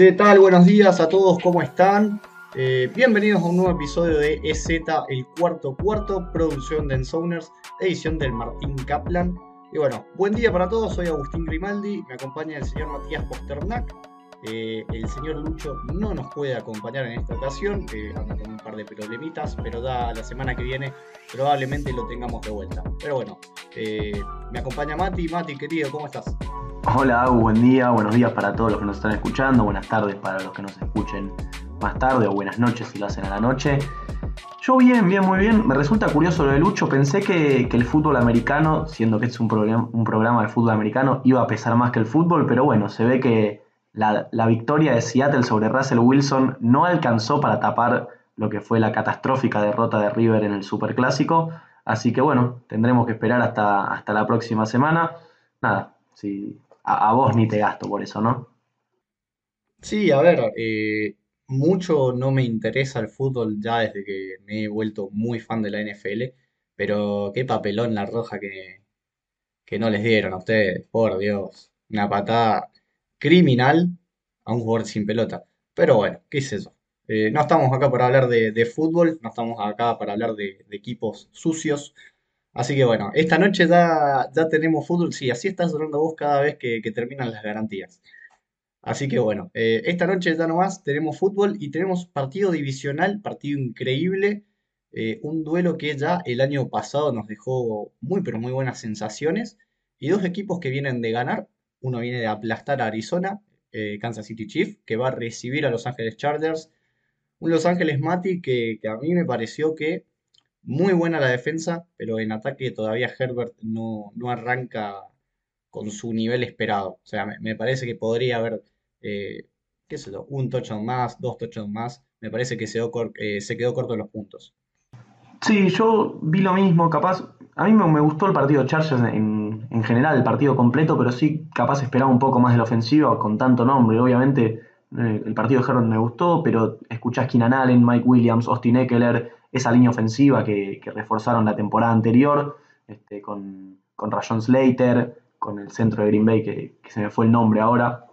¿Qué tal? Buenos días a todos, ¿cómo están? Eh, bienvenidos a un nuevo episodio de EZ, el cuarto cuarto, producción de Ensoners, edición del Martín Kaplan. Y bueno, buen día para todos, soy Agustín Grimaldi, me acompaña el señor Matías Posternak. Eh, el señor Lucho no nos puede acompañar en esta ocasión, que anda con un par de problemitas, pero da la semana que viene probablemente lo tengamos de vuelta. Pero bueno, eh, me acompaña Mati. Mati, querido, ¿cómo estás? Hola, buen día, buenos días para todos los que nos están escuchando, buenas tardes para los que nos escuchen más tarde o buenas noches si lo hacen a la noche. Yo bien, bien, muy bien. Me resulta curioso lo de Lucho. Pensé que, el fútbol americano, siendo que es un, un programa de fútbol americano, iba a pesar más que el fútbol, pero bueno, se ve que la, la victoria de Seattle sobre Russell Wilson no alcanzó para tapar lo que fue la catastrófica derrota de River en el Superclásico. Así que bueno, tendremos que esperar hasta, hasta la próxima semana. Nada, si, a, vos ni te gasto por eso, ¿no? Sí, a ver, eh, mucho no me interesa el fútbol ya desde que me he vuelto muy fan de la NFL, pero qué papelón la roja que, que no les dieron a ustedes, por Dios. Una patada criminal a un jugador sin pelota. Pero bueno, ¿qué es eso? Eh, no estamos acá para hablar de, fútbol, no estamos acá para hablar de, equipos sucios. Así que bueno, esta noche ya, ya tenemos fútbol. Sí, así estás sonando vos cada vez que, terminan las garantías. Así que bueno, eh, esta noche ya nomás tenemos fútbol y tenemos partido divisional, partido increíble. Eh, un duelo que ya el año pasado nos dejó muy pero muy buenas sensaciones. Y dos equipos que vienen de ganar. Uno viene de aplastar a Arizona, Kansas City Chief, que va a recibir a Los Ángeles Chargers un Los Ángeles Mati que, a mí me pareció que muy buena la defensa, pero en ataque todavía Herbert no, no arranca con su nivel esperado. O sea, me, parece que podría haber, eh, qué sé yo, un touchdown más, dos touchdowns más. Me parece que se, eh, se quedó corto en los puntos. Sí, yo vi lo mismo, capaz. A mí me, gustó el partido de Chargers en, en, general, el partido completo, pero sí capaz esperaba un poco más de la ofensiva con tanto nombre. Obviamente eh, el partido de Herbert me gustó, pero escuchás Keenan Allen, Mike Williams, Austin Eckler, esa línea ofensiva que, reforzaron la temporada anterior, este, con, con Slater, con el centro de Green Bay, que, se me fue el nombre ahora.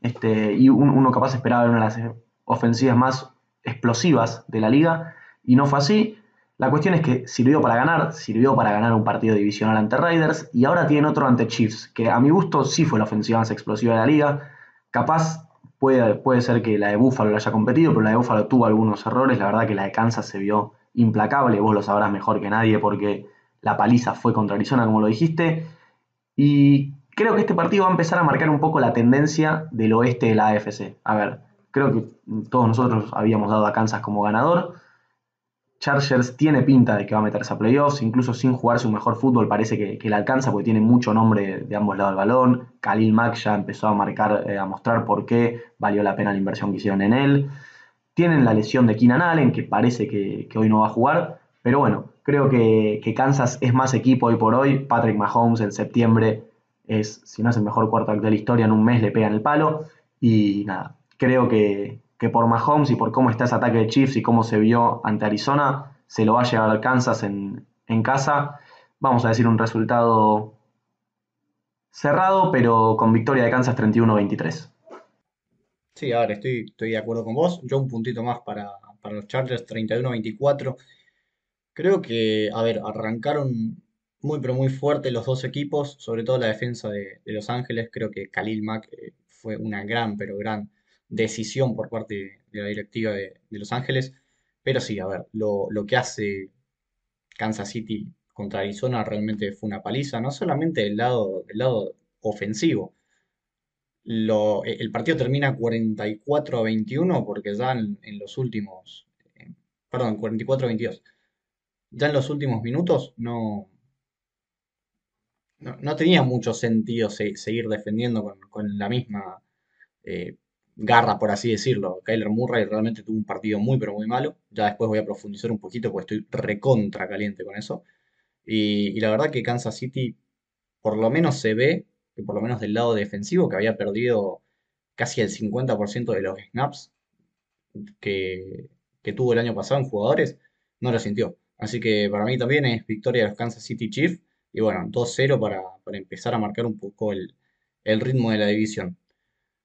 Este, y uno capaz esperaba una de las ofensivas más explosivas de la liga, y no fue así. La cuestión es que sirvió para ganar, sirvió para ganar un partido divisional ante Raiders, y ahora tiene otro ante Chiefs, que a mi gusto sí fue la ofensiva más explosiva de la liga. Capaz Puede, ser que la de Buffalo lo haya competido, pero la de Buffalo tuvo algunos errores. La verdad que la de Kansas se vio implacable. Vos lo sabrás mejor que nadie porque la paliza fue contra Arizona, como lo dijiste. Y creo que este partido va a empezar a marcar un poco la tendencia del oeste de la AFC. A ver, creo que todos nosotros habíamos dado a Kansas como ganador. Chargers tiene pinta de que va a meterse a playoffs, incluso sin jugar su mejor fútbol parece que, que le alcanza porque tiene mucho nombre de ambos lados del balón. Khalil Mack ya empezó a marcar, eh, a mostrar por qué valió la pena la inversión que hicieron en él. Tienen la lesión de Keenan Allen, que parece que, hoy no va a jugar, pero bueno, creo que, Kansas es más equipo hoy por hoy. Patrick Mahomes en septiembre es, si no es el mejor cuarto de la historia, en un mes le pegan el palo. Y nada, creo que, que por Mahomes y por cómo está ese ataque de Chiefs y cómo se vio ante Arizona, se lo va a llevar al Kansas en, casa. Vamos a decir un resultado cerrado, pero con victoria de Kansas 31-23. Sí, a ver, estoy, estoy de acuerdo con vos. Yo un puntito más para, los Chargers, 31-24. Creo que, a ver, arrancaron muy, pero muy fuerte los dos equipos, sobre todo la defensa de, Los Ángeles. Creo que Khalil Mack eh, fue una gran, pero gran decisión por parte de la directiva de, Los Ángeles. Pero sí, a ver, lo, que hace Kansas City contra Arizona realmente fue una paliza, no solamente del lado, del lado ofensivo. el partido termina 44 a 21 porque ya en, los últimos, eh, perdón, 44 a 22. Ya en los últimos minutos no, no, tenía mucho sentido seguir defendiendo con, la misma eh, garra, por así decirlo. Kyler Murray realmente tuvo un partido muy, pero muy malo. Ya después voy a profundizar un poquito porque estoy recontra caliente con eso. Y, la verdad que Kansas City, por lo menos se ve, que por lo menos del lado defensivo, que había perdido casi el 50% de los snaps que, tuvo el año pasado en jugadores, no lo sintió. Así que para mí también es victoria de los Kansas City Chiefs. Y bueno, 2-0 para, empezar a marcar un poco el, el ritmo de la división.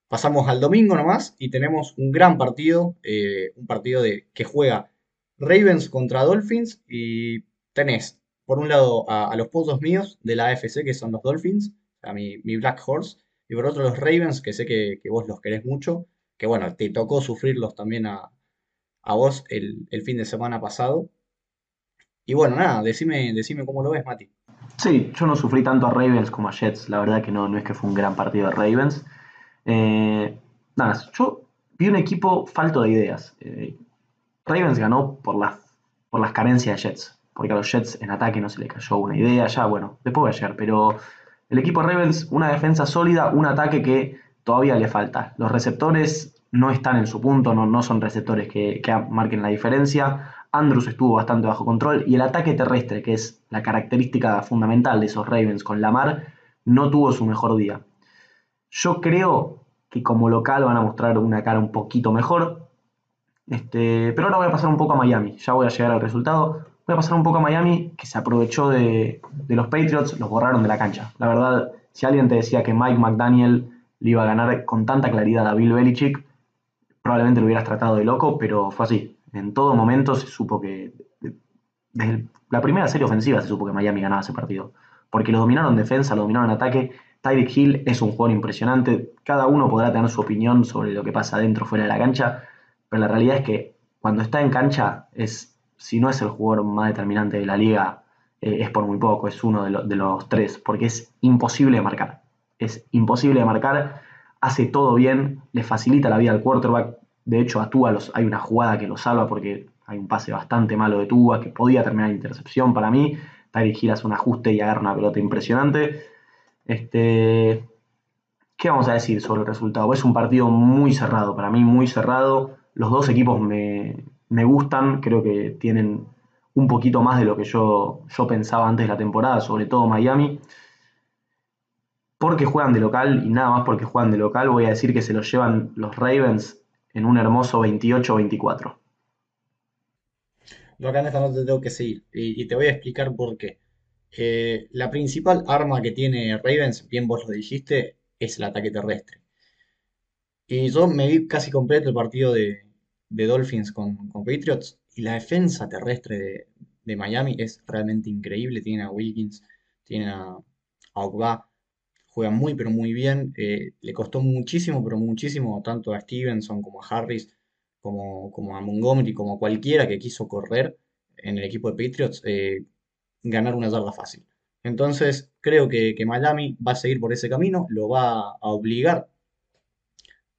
Pasamos al domingo nomás y tenemos un gran partido, eh, un partido de, que juega Ravens contra Dolphins y tenés por un lado a, los pozos míos de la AFC que son los Dolphins, a mi, mi Black Horse, y por otro los Ravens que sé que, vos los querés mucho, que bueno, te tocó sufrirlos también a, vos el, el, fin de semana pasado. Y bueno, nada, decime, decime cómo lo ves, Mati. Sí, yo no sufrí tanto a Ravens como a Jets, la verdad que no, no es que fue un gran partido de Ravens. Eh, nada, yo vi un equipo falto de ideas. Eh, Ravens ganó por las, por las carencias de Jets, porque a los Jets en ataque no se le cayó una idea, ya bueno, después voy a llegar, pero el equipo Ravens, una defensa sólida, un ataque que todavía le falta. Los receptores no están en su punto, no, no son receptores que, que marquen la diferencia. Andrews estuvo bastante bajo control y el ataque terrestre, que es la característica fundamental de esos Ravens con Lamar, no tuvo su mejor día. Yo creo que como local van a mostrar una cara un poquito mejor. Este, pero ahora voy a pasar un poco a Miami. Ya voy a llegar al resultado. Voy a pasar un poco a Miami, que se aprovechó de, los Patriots, los borraron de la cancha. La verdad, si alguien te decía que Mike McDaniel le iba a ganar con tanta claridad a Bill Belichick, probablemente lo hubieras tratado de loco, pero fue así. En todo momento se supo que, desde la primera serie ofensiva se supo que Miami ganaba ese partido. Porque lo dominaron en defensa, lo dominaron ataque Tyreek Hill es un jugador impresionante. Cada uno podrá tener su opinión sobre lo que pasa dentro o fuera de la cancha, pero la realidad es que cuando está en cancha, es, si no es el jugador más determinante de la liga, eh, es por muy poco, es uno de, los tres, porque es imposible de marcar. Es imposible de marcar, hace todo bien, le facilita la vida al quarterback. De hecho, a Tua hay una jugada que lo salva porque hay un pase bastante malo de Tua que podía terminar en intercepción para mí. Tyreek Hill hace un ajuste y agarra una pelota impresionante. Este, ¿Qué vamos a decir sobre el resultado? Es un partido muy cerrado, para mí muy cerrado. Los dos equipos me, gustan, creo que tienen un poquito más de lo que yo, yo pensaba antes de la temporada, sobre todo Miami. Porque juegan de local y nada más porque juegan de local, voy a decir que se lo llevan los Ravens en un hermoso 28-24. Yo acá en esta no te tengo que seguir y te voy a explicar por qué la principal arma que tiene Ravens, bien vos lo dijiste, es el ataque terrestre. Y yo me vi casi completo el partido de, Dolphins con, Patriots y la defensa terrestre de, Miami es realmente increíble. Tiene a Wilkins, tiene a, a juega muy pero muy bien. Eh, le costó muchísimo, pero muchísimo, tanto a Stevenson como a Harris, como, como a Montgomery, como a cualquiera que quiso correr en el equipo de Patriots. Eh, ganar una yarda fácil. Entonces, creo que, Miami va a seguir por ese camino, lo va a obligar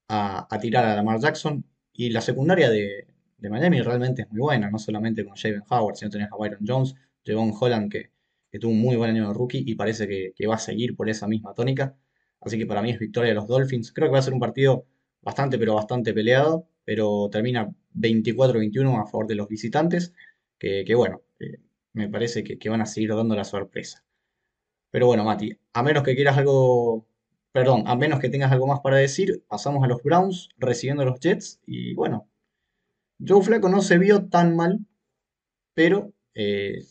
a, tirar a Lamar Jackson. Y la secundaria de, Miami realmente es muy buena, no solamente con Javen Howard, sino tenés a Byron Jones, Javon Holland, que, tuvo un muy buen año de rookie y parece que, va a seguir por esa misma tónica. Así que para mí es victoria de los Dolphins. Creo que va a ser un partido bastante, pero bastante peleado, pero termina 24-21 a favor de los visitantes, que, bueno, eh, me parece que, van a seguir dando la sorpresa. Pero bueno, Mati, a menos que quieras algo, perdón, a menos que tengas algo más para decir, pasamos a los Browns recibiendo a los Jets y bueno, Joe Flaco no se vio tan mal, pero eh,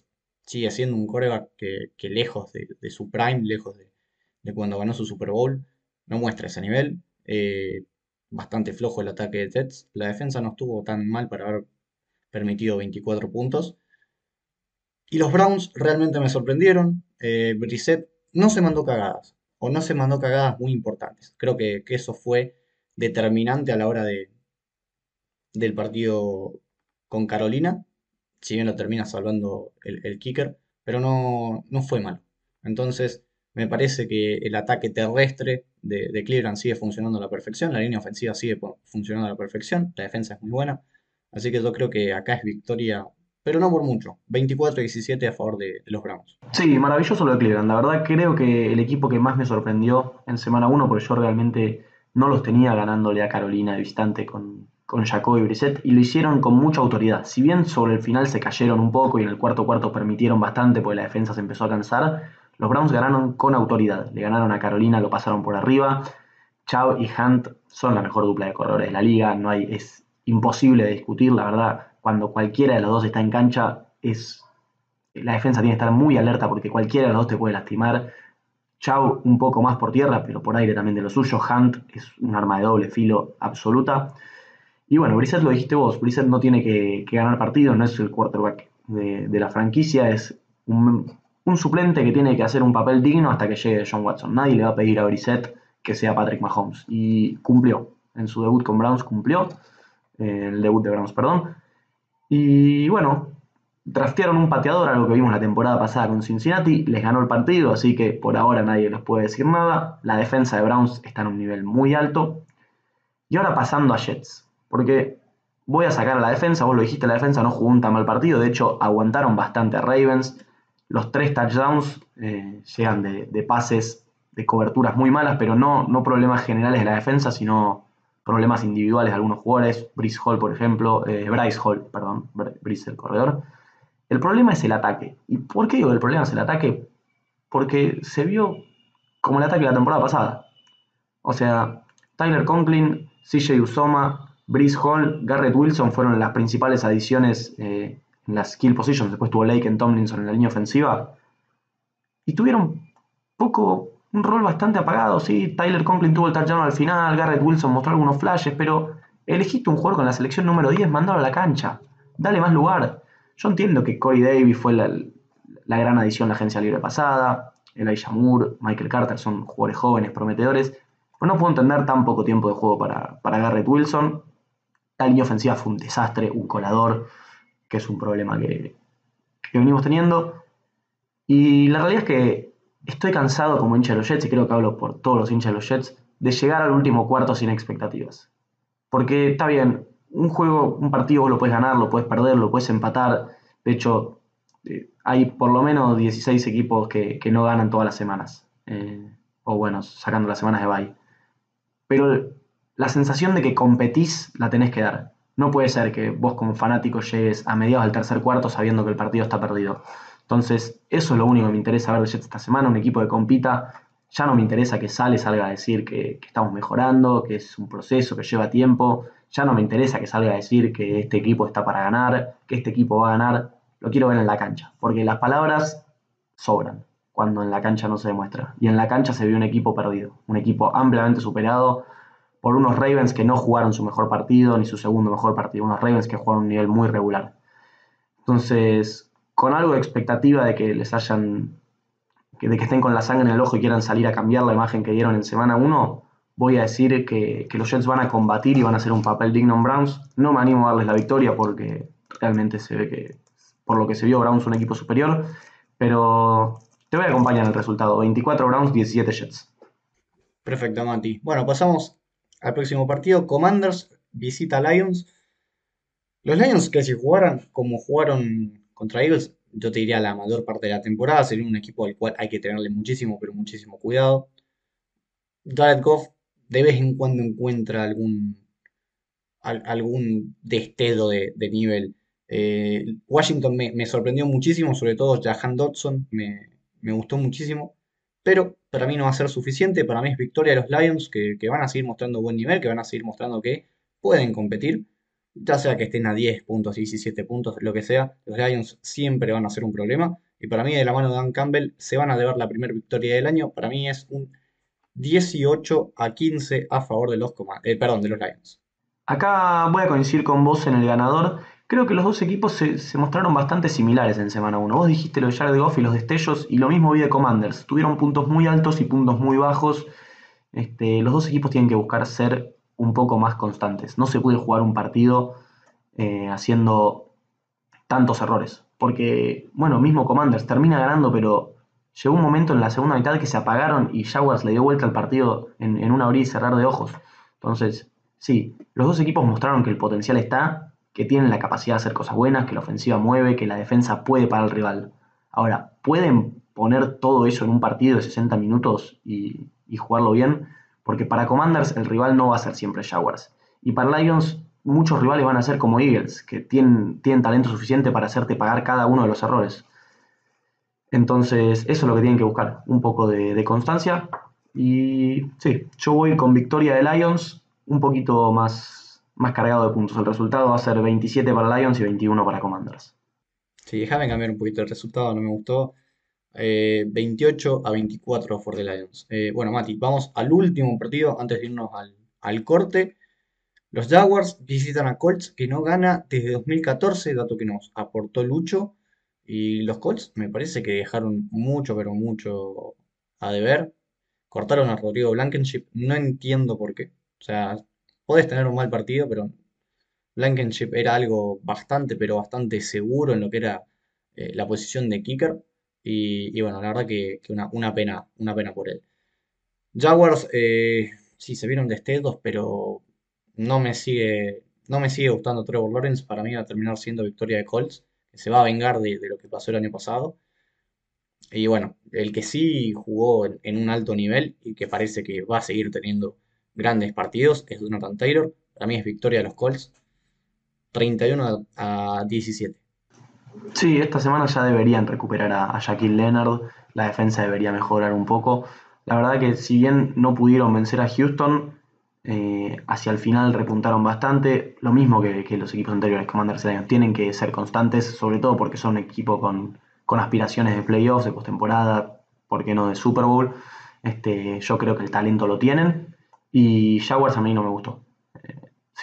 sigue siendo un coreback que, lejos de, su prime, lejos de, cuando ganó su Super Bowl, no muestra ese nivel. Eh, bastante flojo el ataque de Jets. La defensa no estuvo tan mal para haber permitido 24 puntos. Y los Browns realmente me sorprendieron. Eh, no se mandó cagadas, o no se mandó cagadas muy importantes. Creo que, eso fue determinante a la hora de, del partido con Carolina, si bien lo termina salvando el, kicker, pero no, no fue malo. Entonces, me parece que el ataque terrestre de, de, Cleveland sigue funcionando a la perfección, la línea ofensiva sigue funcionando a la perfección, la defensa es muy buena. Así que yo creo que acá es victoria pero no por mucho. 24-17 a favor de, los Browns. Sí, maravilloso lo de Cleveland. La verdad creo que el equipo que más me sorprendió en semana 1, porque yo realmente no los tenía ganándole a Carolina de visitante con, con Jacob y Brissett, y lo hicieron con mucha autoridad. Si bien sobre el final se cayeron un poco y en el cuarto cuarto permitieron bastante porque la defensa se empezó a cansar, los Browns ganaron con autoridad. Le ganaron a Carolina, lo pasaron por arriba. Chao y Hunt son la mejor dupla de corredores de la liga, no hay, es imposible de discutir, la verdad cuando cualquiera de los dos está en cancha, es la defensa tiene que estar muy alerta porque cualquiera de los dos te puede lastimar. Chau un poco más por tierra, pero por aire también de lo suyo. Hunt es un arma de doble filo absoluta. Y bueno, Brissett lo dijiste vos, Brissett no tiene que, ganar partidos, no es el quarterback de, la franquicia, es un, suplente que tiene que hacer un papel digno hasta que llegue John Watson. Nadie le va a pedir a Brissett que sea Patrick Mahomes. Y cumplió. En su debut con Browns cumplió. Eh, el debut de Browns, perdón. Y bueno, draftearon un pateador, algo que vimos la temporada pasada con Cincinnati, les ganó el partido, así que por ahora nadie les puede decir nada. La defensa de Browns está en un nivel muy alto. Y ahora pasando a Jets, porque voy a sacar a la defensa, vos lo dijiste, la defensa no jugó un tan mal partido, de hecho aguantaron bastante a Ravens. Los tres touchdowns eh, llegan de, pases, de coberturas muy malas, pero no, no problemas generales de la defensa, sino problemas individuales de algunos jugadores. Brice Hall, por ejemplo, eh, Bryce Hall, perdón, Brice el corredor el problema es el ataque. ¿Y por qué digo que el problema es el ataque? Porque se vio como el ataque de la temporada pasada. O sea, Tyler Conklin, CJ Usoma, Brice Hall, Garrett Wilson fueron las principales adiciones eh, en las skill positions. Después tuvo Lake en Tomlinson en la línea ofensiva. Y tuvieron poco, un rol bastante apagado. Sí, Tyler Conklin tuvo el touchdown al final, Garrett Wilson mostró algunos flashes, pero elegiste un jugador con la selección número 10, mandalo a la cancha. Dale más lugar. Yo entiendo que Corey Davis fue la, gran adición la agencia libre pasada, Elijah Moore, Michael Carter son jugadores jóvenes, prometedores, pero no puedo entender tan poco tiempo de juego para, para Garrett Wilson. La línea ofensiva fue un desastre, un colador, que es un problema que venimos teniendo. Y la realidad es que estoy cansado como hincha de los Jets, y creo que hablo por todos los hinchas de los Jets, de llegar al último cuarto sin expectativas. Porque está bien, un juego, un partido vos lo puedes ganar, lo puedes perder, lo puedes empatar. De hecho, eh, hay por lo menos 16 equipos que, no ganan todas las semanas. Eh, o bueno, sacando las semanas de bye. Pero la sensación de que competís la tenés que dar. No puede ser que vos como fanático llegues a mediados del tercer cuarto sabiendo que el partido está perdido. Entonces, eso es lo único que me interesa ver de Jets esta semana, un equipo que compita. Ya no me interesa que sale, salga a decir que estamos mejorando, que es un proceso, que lleva tiempo ya no me interesa que salga a decir que este equipo está para ganar, que este equipo va a ganar. Lo quiero ver en la cancha, porque las palabras sobran cuando en la cancha no se demuestra. Y en la cancha se vio un equipo perdido, un equipo ampliamente superado por unos Ravens que no jugaron su mejor partido ni su segundo mejor partido, unos Ravens que jugaron un nivel muy regular. Entonces, con algo de expectativa de que les hayan, de que estén con la sangre en el ojo y quieran salir a cambiar la imagen que dieron en semana 1, voy a decir que, los Jets van a combatir y van a hacer un papel digno en Browns. No me animo a darles la victoria porque realmente se ve que, por lo que se vio, Browns un equipo superior. Pero te voy a acompañar en el resultado. 24 Browns, 17 Jets. Perfecto, Mati. Bueno, pasamos al próximo partido. Commanders visita Lions. Los Lions que si jugaran como jugaron contra Eagles, yo te diría la mayor parte de la temporada, sería un equipo al cual hay que tenerle muchísimo, pero muchísimo cuidado. Jared Goff de vez en cuando encuentra algún, algún destello de, nivel. Eh, Washington me, sorprendió muchísimo, sobre todo Jahan Dodson, me, gustó muchísimo, pero para mí no va a ser suficiente, para mí es victoria de los Lions, que, van a seguir mostrando buen nivel, que van a seguir mostrando que pueden competir, ya sea que estén a 10 puntos, 17 puntos, lo que sea, los Lions siempre van a ser un problema, y para mí de la mano de Dan Campbell se van a deber la primera victoria del año, para mí es un 18 a 15 a favor de los, eh, perdón, de los Lions. Acá voy a coincidir con vos en el ganador. Creo que los dos equipos se, mostraron bastante similares en semana 1. Vos dijiste lo de Jared Goff y los destellos, y lo mismo vi de Commanders. Tuvieron puntos muy altos y puntos muy bajos. Este, los dos equipos tienen que buscar ser un poco más constantes. No se puede jugar un partido eh, haciendo tantos errores. Porque, bueno, mismo Commanders termina ganando, pero llegó un momento en la segunda mitad que se apagaron y Jaguars le dio vuelta al partido en, una abrir y cerrar de ojos. Entonces, sí, los dos equipos mostraron que el potencial está, que tienen la capacidad de hacer cosas buenas, que la ofensiva mueve, que la defensa puede parar al rival. Ahora, ¿pueden poner todo eso en un partido de 60 minutos y, jugarlo bien? Porque para Commanders el rival no va a ser siempre Jaguars. Y para Lions muchos rivales van a ser como Eagles, que tienen, talento suficiente para hacerte pagar cada uno de los errores. Entonces, eso es lo que tienen que buscar, un poco de, constancia. Y sí, yo voy con victoria de Lions, un poquito más, más cargado de puntos. El resultado va a ser 27 para Lions y 21 para Commanders. Sí, déjame cambiar un poquito el resultado, no me gustó. Eh, 28 a 24 for the Lions. Eh, bueno, Mati, vamos al último partido antes de irnos al, al corte. Los Jaguars visitan a Colts que no gana desde 2014, dato que nos aportó Lucho. Y los Colts me parece que dejaron mucho, pero mucho a deber. Cortaron a Rodrigo Blankenship, no entiendo por qué. O sea, podés tener un mal partido, pero Blankenship era algo bastante, pero bastante seguro en lo que era eh, la posición de kicker. Y, bueno, la verdad que, una, pena, una pena por él. Jaguars, eh, sí, se vieron destellos, pero no me sigue, no me sigue gustando Trevor Lawrence. Para mí va a terminar siendo victoria de Colts, que se va a vengar de, de lo que pasó el año pasado. Y bueno, el que sí jugó en, en un alto nivel y que parece que va a seguir teniendo grandes partidos es Jonathan Taylor. Para mí es victoria de los Colts, 31 a 17. Sí, esta semana ya deberían recuperar a, a Shaquille Leonard, la defensa debería mejorar un poco. La verdad que si bien no pudieron vencer a Houston, eh, hacia el final repuntaron bastante, lo mismo que, que los equipos anteriores, Commanders Lions, tienen que ser constantes, sobre todo porque son un equipo con, con aspiraciones de playoffs, de postemporada, ¿por qué no de Super Bowl? Este, yo creo que el talento lo tienen y Jaguars a mí no me gustó.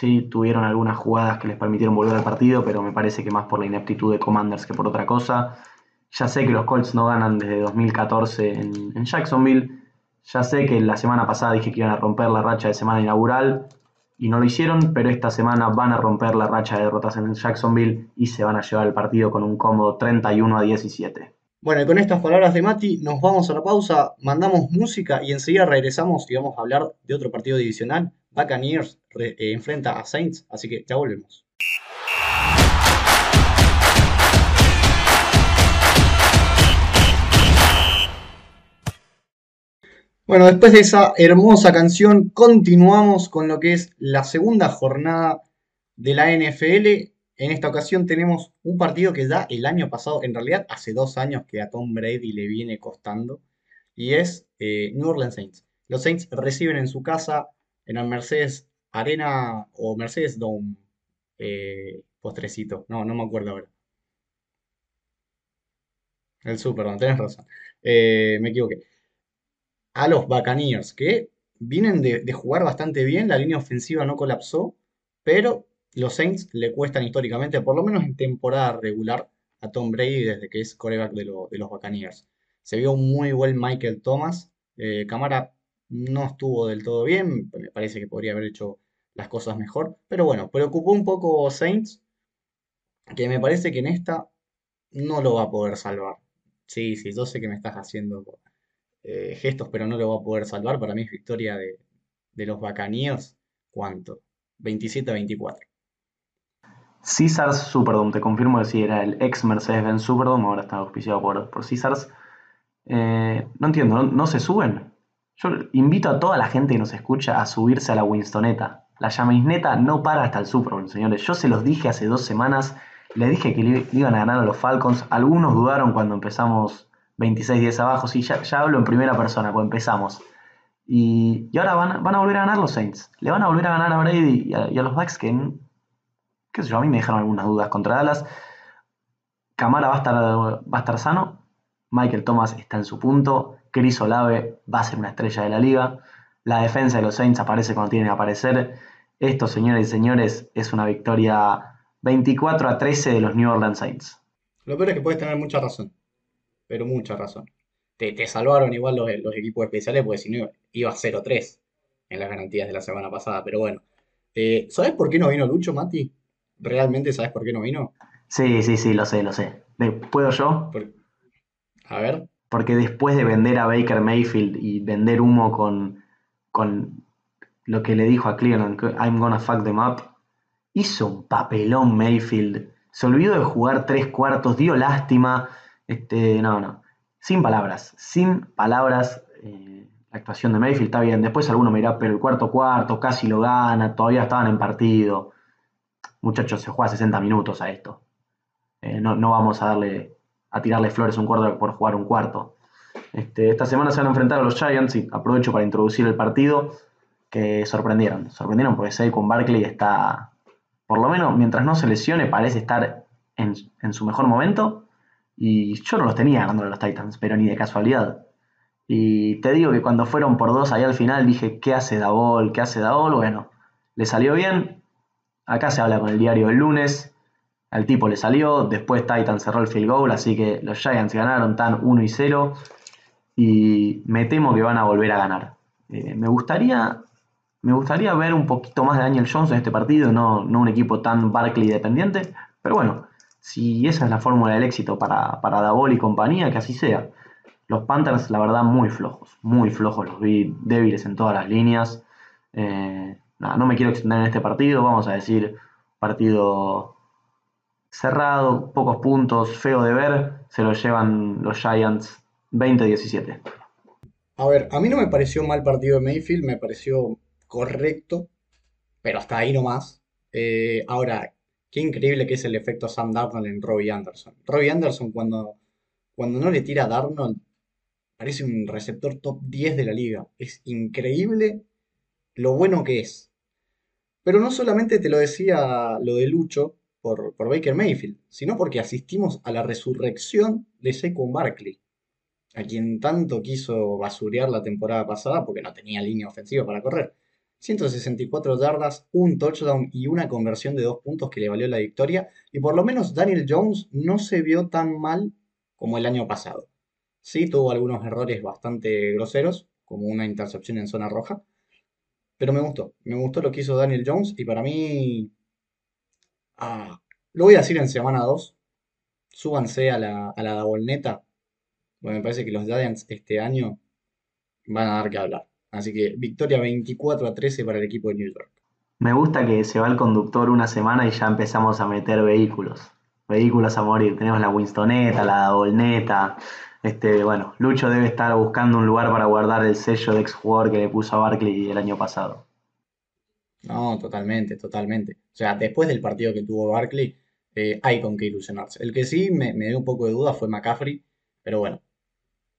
Sí, tuvieron algunas jugadas que les permitieron volver al partido, pero me parece que más por la ineptitud de Commanders que por otra cosa. Ya sé que los Colts no ganan desde 2014 en, Jacksonville. Ya sé que la semana pasada dije que iban a romper la racha de semana inaugural y no lo hicieron, pero esta semana van a romper la racha de derrotas en Jacksonville y se van a llevar el partido con un cómodo 31 a 17. Bueno, y con estas palabras de Mati, nos vamos a la pausa, mandamos música y enseguida regresamos y vamos a hablar de otro partido divisional. Buccaneers eh, enfrenta a Saints, así que ya volvemos. Bueno, después de esa hermosa canción, continuamos con lo que es la segunda jornada de la NFL. En esta ocasión tenemos un partido que ya el año pasado, en realidad hace dos años que a Tom Brady le viene costando, y es eh, New Orleans Saints. Los Saints reciben en su casa, en el Mercedes Arena o Mercedes Dome, eh, postrecito, no, no me acuerdo ahora. El Superdome, tenés razón. Eh, me equivoqué. A los Buccaneers, que vienen de, jugar bastante bien, la línea ofensiva no colapsó, pero los Saints le cuestan históricamente, por lo menos en temporada regular, a Tom Brady desde que es quarterback de, lo- de los Buccaneers. Se vio muy buen Michael Thomas. Eh, Camara no estuvo del todo bien, me parece que podría haber hecho las cosas mejor, pero bueno, preocupó un poco Saints, que me parece que en esta no lo va a poder salvar. Sí, sí, yo sé que me estás haciendo eh, gestos, pero no lo va a poder salvar. Para mí es victoria de, de los Buccaneers. ¿Cuánto? 27 a 24. Caesars Superdome, te confirmo que sí, era el ex Mercedes-Benz Superdome, ahora está auspiciado por, por Caesars. Eh, no entiendo, ¿no, no se suben? Yo invito a toda la gente que nos escucha a subirse a la Winstoneta. La llamisneta no para hasta el Super señores. Yo se los dije hace dos semanas, le dije que le, iban a ganar a los Falcons. Algunos dudaron cuando empezamos 26 días abajo. Sí, ya, hablo en primera persona, pues empezamos. Y, y ahora van, van a volver a ganar los Saints. Le van a volver a ganar a Brady y a, y a los Bucks que, qué sé yo, a mí me dejaron algunas dudas contra Dallas. Camara va a estar, va a estar sano. Michael Thomas está en su punto. Chris Olave va a ser una estrella de la liga. La defensa de los Saints aparece cuando tiene que aparecer. Esto, señores y señores, es una victoria 24 a 13 de los New Orleans Saints. Lo peor es que puedes tener mucha razón, pero mucha razón. Te, te salvaron igual los, los equipos especiales, porque si no iba 0-3 en las garantías de la semana pasada. Pero bueno, Eh, ¿sabes por qué no vino Lucho, Mati? ¿Realmente sabes por qué no vino? Sí, sí, sí, lo sé, lo sé. ¿Puedo yo? Por- a ver, Porque después de vender a Baker Mayfield y vender humo con, con lo que le dijo a Cleveland, I'm gonna fuck them up, hizo un papelón Mayfield. Se olvidó de jugar tres cuartos, dio lástima. Este, no, no. Sin palabras, sin palabras. eh, la actuación de Mayfield está bien. Después alguno me dirá, pero el cuarto cuarto casi lo gana, todavía estaban en partido. Muchachos, se juega 60 minutos a esto. Eh, no, no vamos a darle a tirarle flores un cuarto por jugar un cuarto. Este, esta semana se van a enfrentar a los Giants y aprovecho para introducir el partido que sorprendieron. Sorprendieron porque Saquon Barkley está, por lo menos mientras no se lesione, parece estar en, en su mejor momento Y yo no los tenía ganando a los Titans, pero ni de casualidad. Y te digo que cuando fueron por dos ahí al final dije, ¿qué hace Davol? ¿Qué hace Davol? Bueno, le salió bien. Acá se habla con el diario el lunes. Al tipo le salió. Después Titans cerró el field goal, así que los Giants ganaron tan 1 y 0. Y me temo que van a volver a ganar. Eh, me gustaría me gustaría ver un poquito más de Daniel Jones en este partido, no, no un equipo tan Barkley dependiente, pero bueno, si esa es la fórmula del éxito para, para Davol y compañía, que así sea. Los Panthers, la verdad, muy flojos, muy flojos, los vi débiles en todas las líneas. Eh, no me quiero extender en este partido, vamos a decir, partido cerrado, pocos puntos, feo de ver, se lo llevan los Giants 20-17. A ver, a mí no me pareció mal partido de Mayfield, me pareció correcto, pero hasta ahí nomás. Eh, ahora, qué increíble que es el efecto Sam Darnold en Robbie Anderson. Robbie Anderson cuando, cuando no le tira a Darnold parece un receptor top 10 de la liga. Es increíble lo bueno que es. Pero no solamente te lo decía lo de Lucho por, por Baker Mayfield, sino porque asistimos a la resurrección de Saquon Barkley, a quien tanto quiso basurear la temporada pasada porque no tenía línea ofensiva para correr. 164 yardas, un touchdown y una conversión de dos puntos que le valió la victoria. Y por lo menos Daniel Jones no se vio tan mal como el año pasado. Sí, tuvo algunos errores bastante groseros, como una intercepción en zona roja. Pero me gustó, me gustó lo que hizo Daniel Jones y para mí... Ah, lo voy a decir en semana 2. Súbanse a la, a la Porque me parece que los Giants este año van a dar que hablar. Así que victoria 24 a 13 para el equipo de New York. Me gusta que se va el conductor una semana y ya empezamos a meter vehículos. Vehículos a morir. Tenemos la Winstoneta, la Volneta. Este, bueno, Lucho debe estar buscando un lugar para guardar el sello de exjugador que le puso a Barkley el año pasado. No, totalmente, totalmente. O sea, después del partido que tuvo Barkley, eh, hay con qué ilusionarse. El que sí me, me dio un poco de duda fue McCaffrey, pero bueno,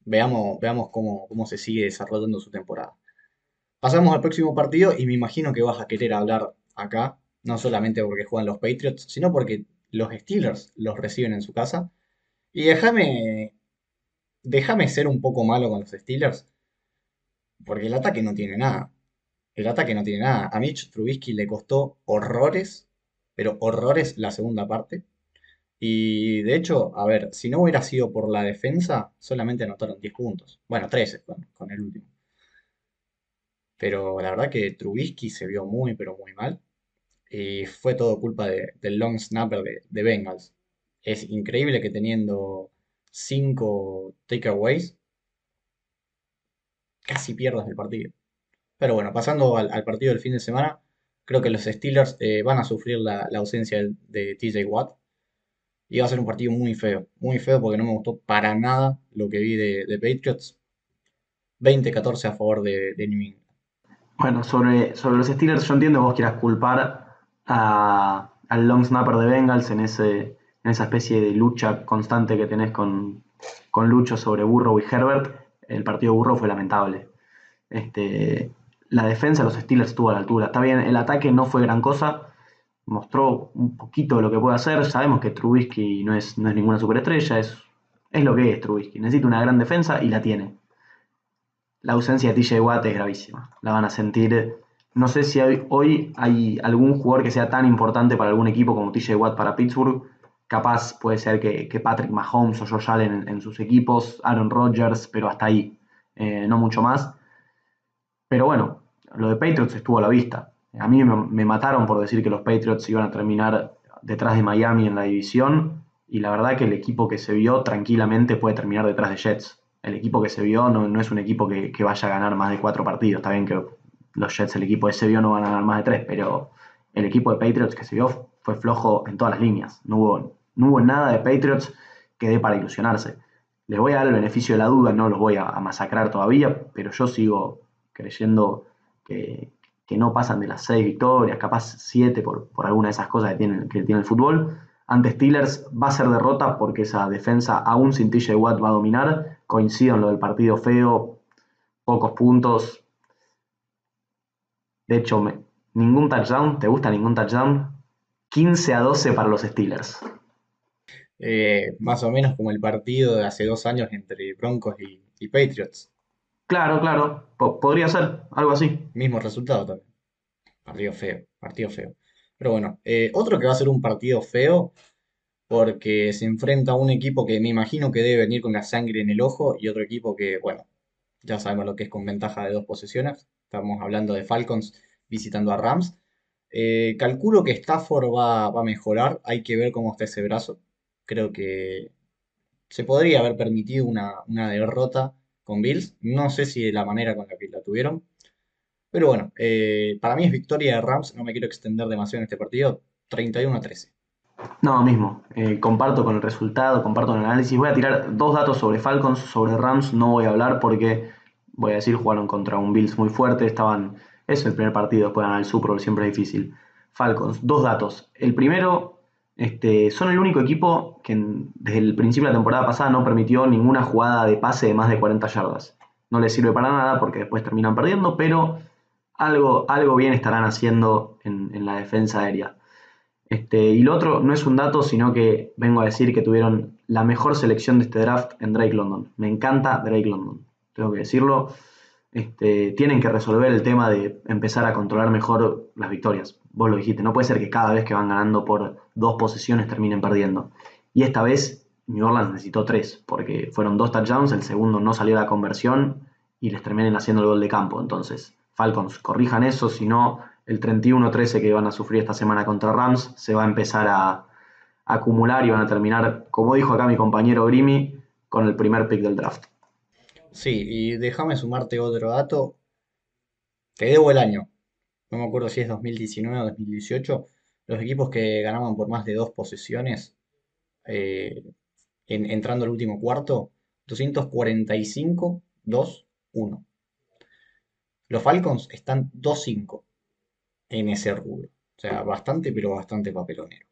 veamos, veamos cómo, cómo se sigue desarrollando su temporada. Pasamos al próximo partido y me imagino que vas a querer hablar acá, no solamente porque juegan los Patriots, sino porque los Steelers los reciben en su casa. Y déjame, déjame ser un poco malo con los Steelers, porque el ataque no tiene nada. El ataque no tiene nada. A Mitch Trubisky le costó horrores, pero horrores la segunda parte. Y de hecho, a ver, si no hubiera sido por la defensa, solamente anotaron 10 puntos. Bueno, 13 con el último. Pero la verdad que Trubisky se vio muy, pero muy mal. Y fue todo culpa del long snapper de, Bengals. Es increíble que teniendo 5 takeaways, casi pierdas el partido. Pero bueno, pasando al, partido del fin de semana, creo que los Steelers eh, van a sufrir la, ausencia de, TJ Watt. Y va a ser un partido muy feo, muy feo porque no me gustó para nada lo que vi de, Patriots. 20-14 a favor de, New England. Bueno, sobre, sobre los Steelers, yo entiendo que vos quieras culpar al long snapper de Bengals en, ese, en esa especie de lucha constante que tenés con, con Lucho sobre Burrow y Herbert. El partido Burrow fue lamentable. Este, la defensa de los Steelers estuvo a la altura. Está bien, el ataque no fue gran cosa, mostró un poquito de lo que puede hacer. Sabemos que Trubisky no es, no es ninguna superestrella, es, es lo que es Trubisky. Necesita una gran defensa y la tiene la ausencia de TJ Watt es gravísima. La van a sentir. No sé si hoy hay algún jugador que sea tan importante para algún equipo como TJ Watt para Pittsburgh. Capaz puede ser que, Patrick Mahomes o Josh Allen en, sus equipos, Aaron Rodgers, pero hasta ahí, eh, no mucho más. Pero bueno, lo de Patriots estuvo a la vista. A mí me, mataron por decir que los Patriots iban a terminar detrás de Miami en la división y la verdad que el equipo que se vio tranquilamente puede terminar detrás de Jets el equipo que se vio no, es un equipo que, vaya a ganar más de cuatro partidos. Está bien que los Jets, el equipo que se vio, no van a ganar más de tres, pero el equipo de Patriots que se vio fue flojo en todas las líneas. No hubo, no hubo nada de Patriots que dé para ilusionarse. Les voy a dar el beneficio de la duda, no los voy a, masacrar todavía, pero yo sigo creyendo que, no pasan de las seis victorias, capaz siete por, alguna de esas cosas que tiene, que tiene el fútbol. Ante Steelers va a ser derrota porque esa defensa, aún sin TJ Watt, va a dominar coincido en lo del partido feo, pocos puntos. De hecho, ningún touchdown, ¿te gusta ningún touchdown? 15 a 12 para los Steelers. Eh, más o menos como el partido de hace dos años entre Broncos y Patriots. Claro, claro, po- podría ser algo así. Mismo resultado también. Partido feo, partido feo. Pero bueno, eh, otro que va a ser un partido feo porque se enfrenta a un equipo que me imagino que debe venir con la sangre en el ojo y otro equipo que, bueno, ya sabemos lo que es con ventaja de dos posesiones. Estamos hablando de Falcons visitando a Rams. Eh, calculo que Stafford va, va a mejorar. Hay que ver cómo está ese brazo. Creo que se podría haber permitido una derrota con Bills. No sé si de la manera con la que la tuvieron. Pero bueno, eh, para mí es victoria de Rams. No me quiero extender demasiado en este partido. 31 a 13. No, mismo. Eh, comparto con el resultado, comparto con el análisis. Voy a tirar dos datos sobre Falcons, sobre Rams. No voy a hablar porque, voy a decir, jugaron contra un Bills muy fuerte. Estaban. Es el primer partido después de ganar el Super siempre es difícil. Falcons, dos datos. El primero, este, son el único equipo que desde el principio de la temporada pasada no permitió ninguna jugada de pase de más de 40 yardas. No les sirve para nada porque después terminan perdiendo, pero algo, algo bien estarán haciendo en, en la defensa aérea. Este, y lo otro no es un dato, sino que vengo a decir que tuvieron la mejor selección de este draft en Drake London. Me encanta Drake London, tengo que decirlo. Este, tienen que resolver el tema de empezar a controlar mejor las victorias. Vos lo dijiste, no puede ser que cada vez que van ganando por dos posesiones terminen perdiendo. Y esta vez New Orleans necesitó tres, porque fueron dos touchdowns, el segundo no salió la conversión y les terminan haciendo el gol de campo. Entonces, Falcons, corrijan eso, si no, el 31-13 que van a sufrir esta semana contra Rams se va a empezar a, a acumular y van a terminar, como dijo acá mi compañero Grimy, con el primer pick del draft. Sí, y déjame sumarte otro dato. Te debo el año. No me acuerdo si es 2019 o 2018. Los equipos que ganaban por más de dos posesiones, eh, en- entrando al último cuarto, 245, 2, 1. Los Falcons están 2-5 en ese rubro. O sea, bastante, pero bastante papelonero.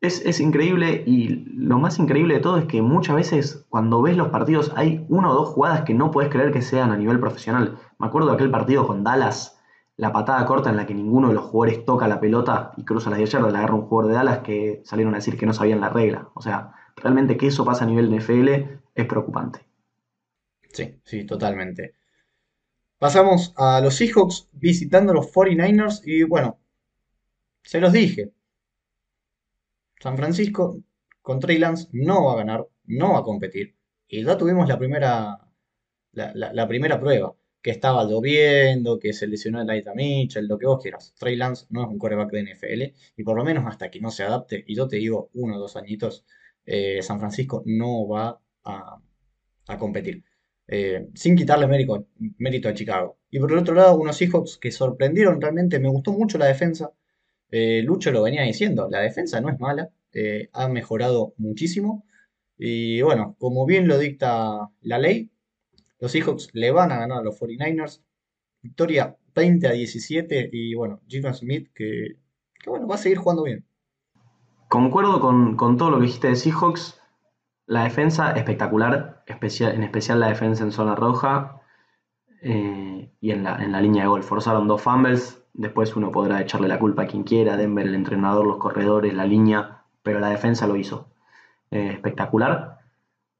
Es, es increíble y lo más increíble de todo es que muchas veces cuando ves los partidos hay una o dos jugadas que no puedes creer que sean a nivel profesional. Me acuerdo de aquel partido con Dallas, la patada corta en la que ninguno de los jugadores toca la pelota y cruza las 10 yardas, la agarra un jugador de Dallas que salieron a decir que no sabían la regla. O sea, realmente que eso pasa a nivel NFL es preocupante. Sí, sí, totalmente. Pasamos a los Seahawks visitando a los 49ers y bueno, se los dije. San Francisco con Trey Lance no va a ganar, no va a competir. Y ya tuvimos la primera, la, primera prueba, que estaba lloviendo, que se lesionó el Elijah Mitchell, lo que vos quieras. Trey Lance no es un quarterback de NFL y por lo menos hasta que no se adapte, y yo te digo uno o dos añitos, eh, San Francisco no va a, a competir. Eh, sin quitarle mérito, mérito a Chicago. Y por el otro lado, unos Seahawks que sorprendieron realmente, me gustó mucho la defensa. Eh, Lucho lo venía diciendo, la defensa no es mala, eh, ha mejorado muchísimo. Y bueno, como bien lo dicta la ley, los Seahawks le van a ganar a los 49ers. Victoria 20 a 17 y bueno, Gino Smith que, bueno, va a seguir jugando bien. Concuerdo con, con todo lo que dijiste de Seahawks. La defensa espectacular, en especial la defensa en zona roja eh, y en la, en la línea de gol. Forzaron dos fumbles, después uno podrá echarle la culpa a quien quiera, Denver, el entrenador, los corredores, la línea, pero la defensa lo hizo. Eh, espectacular.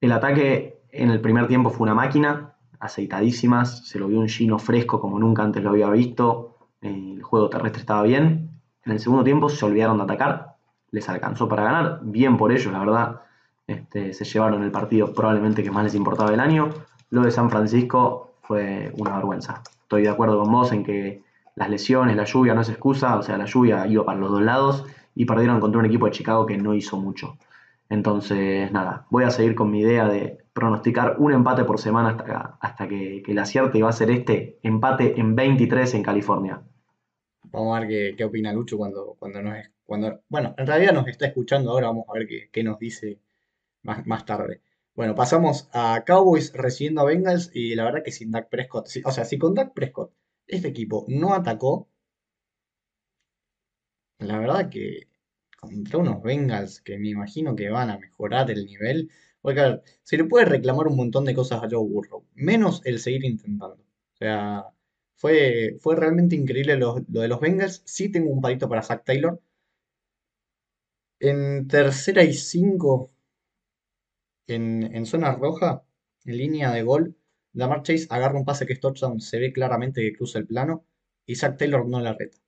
El ataque en el primer tiempo fue una máquina, aceitadísimas, se lo vio un Gino fresco como nunca antes lo había visto, eh, el juego terrestre estaba bien. En el segundo tiempo se olvidaron de atacar, les alcanzó para ganar, bien por ellos, la verdad. Este, se llevaron el partido probablemente que más les importaba del año. Lo de San Francisco fue una vergüenza. Estoy de acuerdo con vos en que las lesiones, la lluvia no es excusa, o sea, la lluvia iba para los dos lados y perdieron contra un equipo de Chicago que no hizo mucho. Entonces, nada, voy a seguir con mi idea de pronosticar un empate por semana hasta, hasta que, que el acierte y va a ser este empate en 23 en California. Vamos a ver qué, qué opina Lucho cuando, cuando nos, cuando, bueno, en realidad nos está escuchando ahora, vamos a ver qué, qué nos dice más, más tarde. Bueno, pasamos a Cowboys recibiendo a Bengals y la verdad que sin Dak Prescott, o sea, si con Dak Prescott este equipo no atacó, la verdad que contra unos Bengals que me imagino que van a mejorar el nivel, porque a ver, se le puede reclamar un montón de cosas a Joe Burrow, menos el seguir intentando. O sea, fue, fue realmente increíble lo, lo de los Bengals. Sí tengo un palito para Zach Taylor. En tercera y cinco, En, en zona roja, en línea de gol, Lamar Chase agarra un pase que es touchdown, se ve claramente que cruza el plano y Zach Taylor no la reta.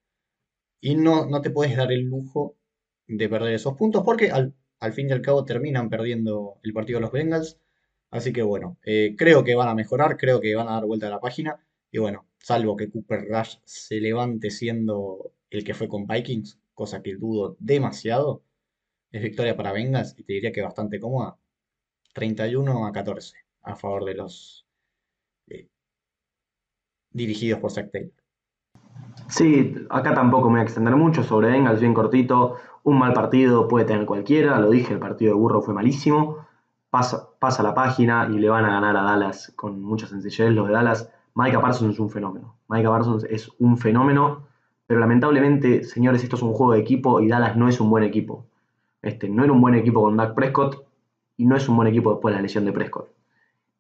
Y no, no te puedes dar el lujo de perder esos puntos porque al, al fin y al cabo terminan perdiendo el partido de los Bengals. Así que bueno, eh, creo que van a mejorar, creo que van a dar vuelta a la página. Y bueno, salvo que Cooper Rush se levante siendo el que fue con Vikings, cosa que dudo demasiado, es victoria para Bengals y te diría que bastante cómoda. 31 a 14 a favor de los dirigidos por Zach Taylor. Sí, acá tampoco me voy a extender mucho sobre Bengals, bien cortito. Un mal partido puede tener cualquiera, lo dije, el partido de Burro fue malísimo. Pasa, pasa la página y le van a ganar a Dallas con mucha sencillez. Los de Dallas, Micah Parsons es un fenómeno. Micah Parsons es un fenómeno, pero lamentablemente, señores, esto es un juego de equipo y Dallas no es un buen equipo. Este, no era un buen equipo con Dak Prescott y no es un buen equipo después de la lesión de Prescott.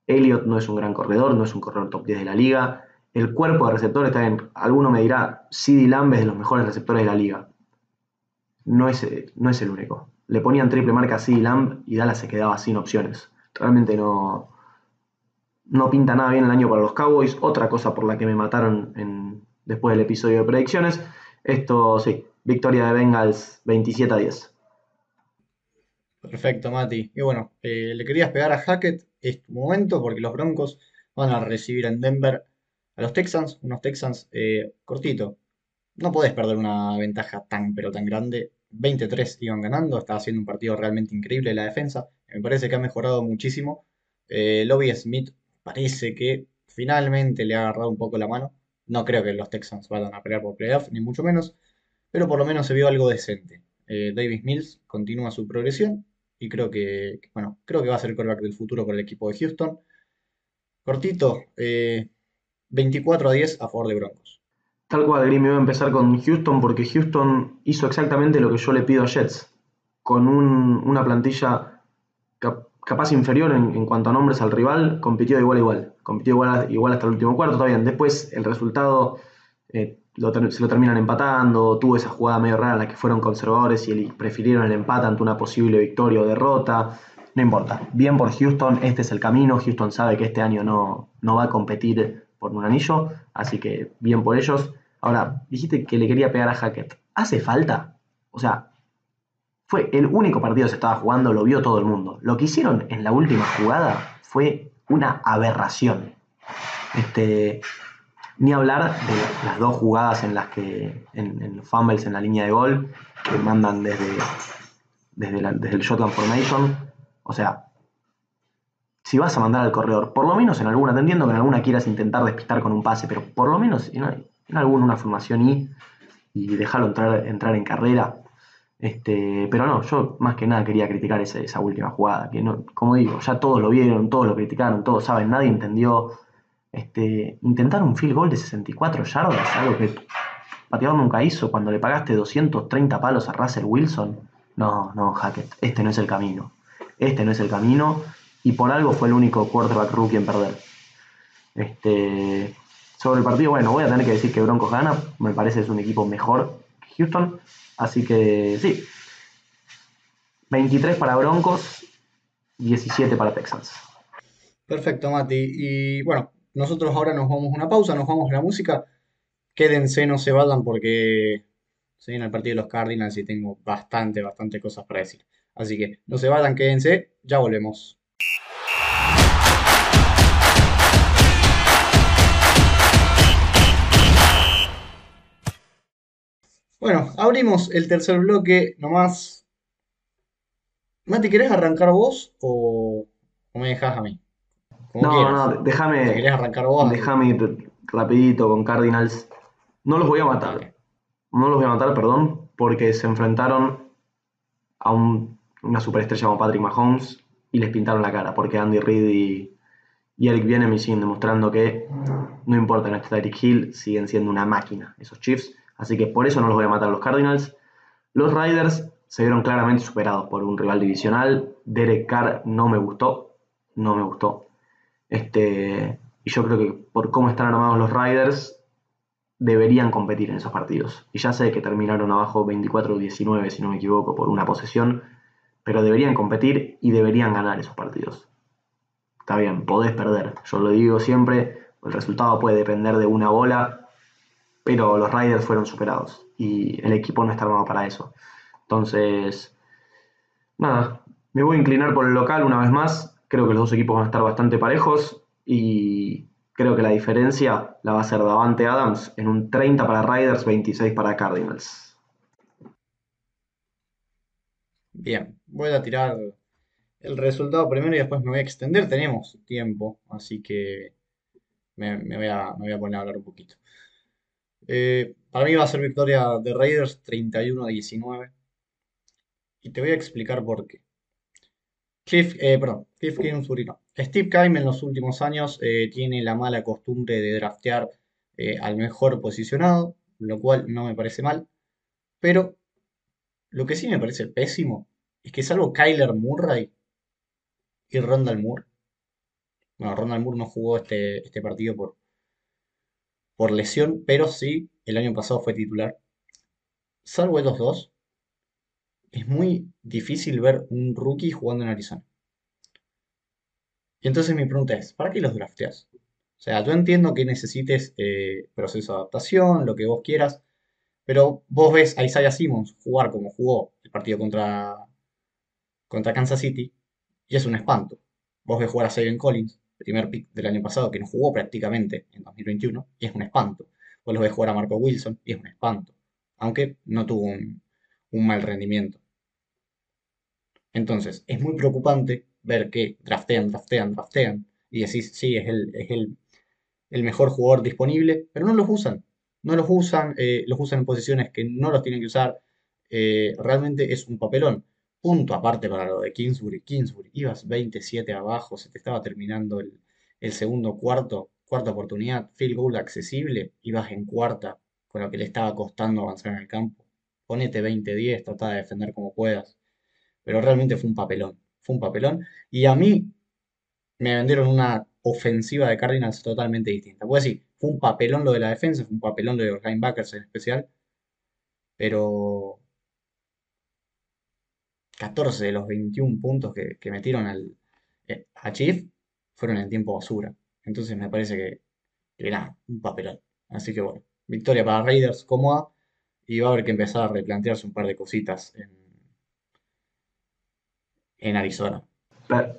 Elliott no es un gran corredor, no es un corredor top 10 de la liga. El cuerpo de receptores está bien. Alguno me dirá, CD Lamb es de los mejores receptores de la liga. No es, no es el único. Le ponían triple marca a CD Lamb y Dallas se quedaba sin opciones. Realmente no, no pinta nada bien el año para los Cowboys. Otra cosa por la que me mataron después del episodio de predicciones. Esto sí, victoria de Bengals 27 a 10. Perfecto, Mati. Y bueno, eh, le querías pegar a Hackett este momento porque los Broncos van a recibir en Denver a los Texans, unos Texans eh, cortito. No podés perder una ventaja tan pero tan grande. 23 iban ganando, estaba haciendo un partido realmente increíble la defensa. Me parece que ha mejorado muchísimo. Eh, Lobby Smith parece que finalmente le ha agarrado un poco la mano. No creo que los Texans vayan a pelear por playoff, ni mucho menos, pero por lo menos se vio algo decente. Eh, Davis Mills continúa su progresión y creo que, bueno, creo que va a ser el quarterback del futuro por el equipo de Houston. Cortito, eh, 24 a 10 a favor de Broncos. Tal cual, Grim, iba a empezar con Houston porque Houston hizo exactamente lo que yo le pido a Jets, con un- una plantilla cap- capaz inferior en, cuanto a nombres al rival, compitió igual a igual, compitió igual, igual hasta el último cuarto, está bien. Después el resultado eh, se lo terminan empatando, tuvo esa jugada medio rara en la que fueron conservadores y prefirieron el empate ante una posible victoria o derrota. No importa, bien por Houston, este es el camino, Houston sabe que este año no va a competir por un anillo, así que bien por ellos. Ahora, dijiste que le quería pegar a Hackett. ¿Hace falta? O sea, fue el único partido que se estaba jugando, lo vio todo el mundo. Lo que hicieron en la última jugada fue una aberración. Este, ni hablar de las dos jugadas en las que, en, los fumbles en la línea de gol, que mandan desde, desde, la- el shotgun formation. O sea, si vas a mandar al corredor, por lo menos en alguna, te que en alguna quieras intentar despistar con un pase, pero por lo menos en, en alguna una formación y, y dejarlo entrar, entrar en carrera. Este, pero no, yo más que nada quería criticar esa, esa última jugada, que no, como digo, ya todos lo vieron, todos lo criticaron, todos saben, nadie entendió. Este, intentar un field goal de 64 yardas, algo que pateador nunca hizo cuando le pagaste 230 palos a Russell Wilson. No, no, Hackett, este no es el camino. Este no es el camino y por algo fue el único quarterback rookie en perder. Este, sobre el partido, bueno, voy a tener que decir que Broncos gana, me parece es un equipo mejor que Houston, así que sí. 23 para Broncos, 17 para Texans. Perfecto, Mati. Y bueno, nosotros ahora nos vamos a una pausa, nos vamos a la música. Quédense, no se vayan porque se viene el partido de los Cardinals y tengo bastante, bastante cosas para decir. Así que no se vayan, quédense, ya volvemos. Bueno, abrimos el tercer bloque nomás. Mati, ¿querés arrancar vos o, o me dejás a mí? Como No, quieras. no, Si déjame, querés arrancar vos, déjame ir rapidito con Cardinals. No los voy a matar, no los voy a matar, perdón, porque se enfrentaron a un- una superestrella como Patrick Mahomes y les pintaron la cara, porque Andy Reid y, y Eric Bieniemy siguen demostrando que no importa no está Tyreek Hill, siguen siendo una máquina esos Chiefs, así que por eso no los voy a matar a los Cardinals. Los Riders se vieron claramente superados por un rival divisional. Derek Carr no me gustó, no me gustó. Este, y yo creo que por cómo están armados los Riders, deberían competir en esos partidos. Y ya sé que terminaron abajo 24-19, si no me equivoco, por una posesión, pero deberían competir y deberían ganar esos partidos. Está bien, podés perder, yo lo digo siempre, el resultado puede depender de una bola, pero los Riders fueron superados y el equipo no está armado para eso. Entonces, nada, me voy a inclinar por el local una vez más. Creo que los dos equipos van a estar bastante parejos y creo que la diferencia la va a hacer Davante Adams en un 30 para Riders, 26 para Cardinals. Bien, voy a tirar el resultado primero y después me voy a extender. Tenemos tiempo, así que me, voy, a, me voy a poner a hablar un poquito. Eh, para mí va a ser victoria de Raiders 31 a 19. Y te voy a explicar por qué. Cliff, eh, perdón, Cliff Kingsbury no. Steve Keim en los últimos años eh, tiene la mala costumbre de draftear al mejor posicionado, lo cual no me parece mal. Pero lo que sí me parece pésimo es que salvo Kyler Murray y Rondal Moore, bueno, Ronald Moore no jugó este, este partido por, por lesión, pero sí, el año pasado fue titular. Salvo los dos, es muy difícil ver un rookie jugando en Arizona. Y entonces mi pregunta es, ¿para qué los drafteas? O sea, yo entiendo que necesites eh, proceso de adaptación, lo que vos quieras, pero vos ves a Isaiah Simmons jugar como jugó el partido contra, contra Kansas City y es un espanto. Vos ves jugar a Sagan Collins primer pick del año pasado, que no jugó prácticamente en 2021, y es un espanto. Vos lo ves jugar a Marco Wilson, y es un espanto. Aunque no tuvo un, mal rendimiento. Entonces, es muy preocupante ver que draftean, draftean, draftean, y decís, sí, es el, es el, mejor jugador disponible, pero no los usan. No los usan, eh, los usan en posiciones que no los tienen que usar. Eh, realmente es un papelón. Punto aparte para lo de Kingsbury. Kingsbury, ibas 27 abajo, se te estaba terminando el, segundo cuarto, cuarta oportunidad, field goal accesible, ibas en cuarta, con lo que le estaba costando avanzar en el campo. Ponete 20-10, trata de defender como puedas. Pero realmente fue un papelón, fue un papelón. Y a mí me vendieron una ofensiva de Cardinals totalmente distinta. Puedo decir, fue un papelón lo de la defensa, fue un papelón lo de los linebackers en especial, pero 14 de los 21 puntos que, metieron al, eh, a Chief fueron en tiempo basura. Entonces me parece que, era un papelón. Así que bueno, victoria para Raiders cómoda y va a haber que empezar a replantearse un par de cositas en, en Arizona.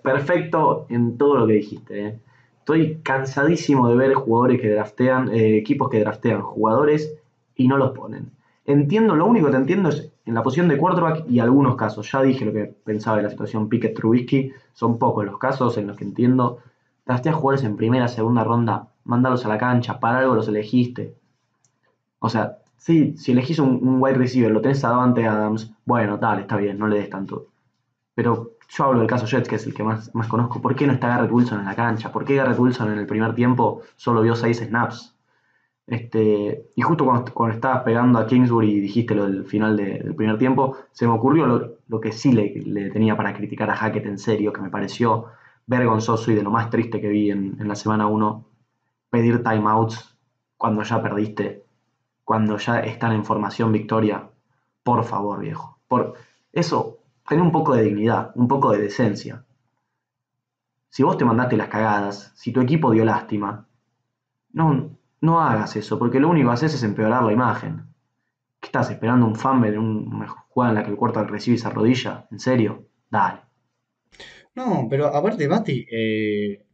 Perfecto en todo lo que dijiste. ¿eh? Estoy cansadísimo de ver jugadores que draftean, eh, equipos que draftean jugadores y no los ponen. Entiendo, lo único que te entiendo es en la posición de quarterback y algunos casos. Ya dije lo que pensaba de la situación Pickett Trubisky. Son pocos los casos en los que entiendo. Drafteas jugadores en primera, segunda ronda, mándalos a la cancha, para algo los elegiste. O sea, sí, si elegís un, wide receiver, lo tenés a Davante Adams, bueno, tal, está bien, no le des tanto. Pero yo hablo del caso Jets, que es el que más, más conozco. ¿Por qué no está Garrett Wilson en la cancha? ¿Por qué Garrett Wilson en el primer tiempo solo vio seis snaps? Este, y justo cuando, estabas pegando a Kingsbury y dijiste lo del final del primer tiempo, se me ocurrió lo, que sí le, tenía para criticar a Hackett en serio, que me pareció vergonzoso y de lo más triste que vi en, la semana 1, pedir timeouts cuando ya perdiste, cuando ya están en formación victoria. Por favor, viejo. Por eso, ten un poco de dignidad, un poco de decencia. Si vos te mandaste las cagadas, si tu equipo dio lástima, no, no hagas eso, porque lo único que haces es empeorar la imagen. ¿Qué estás esperando un fumble en una jugada en la que el cuarto recibe esa rodilla? ¿En serio? Dale. No, pero aparte, Mati, eh,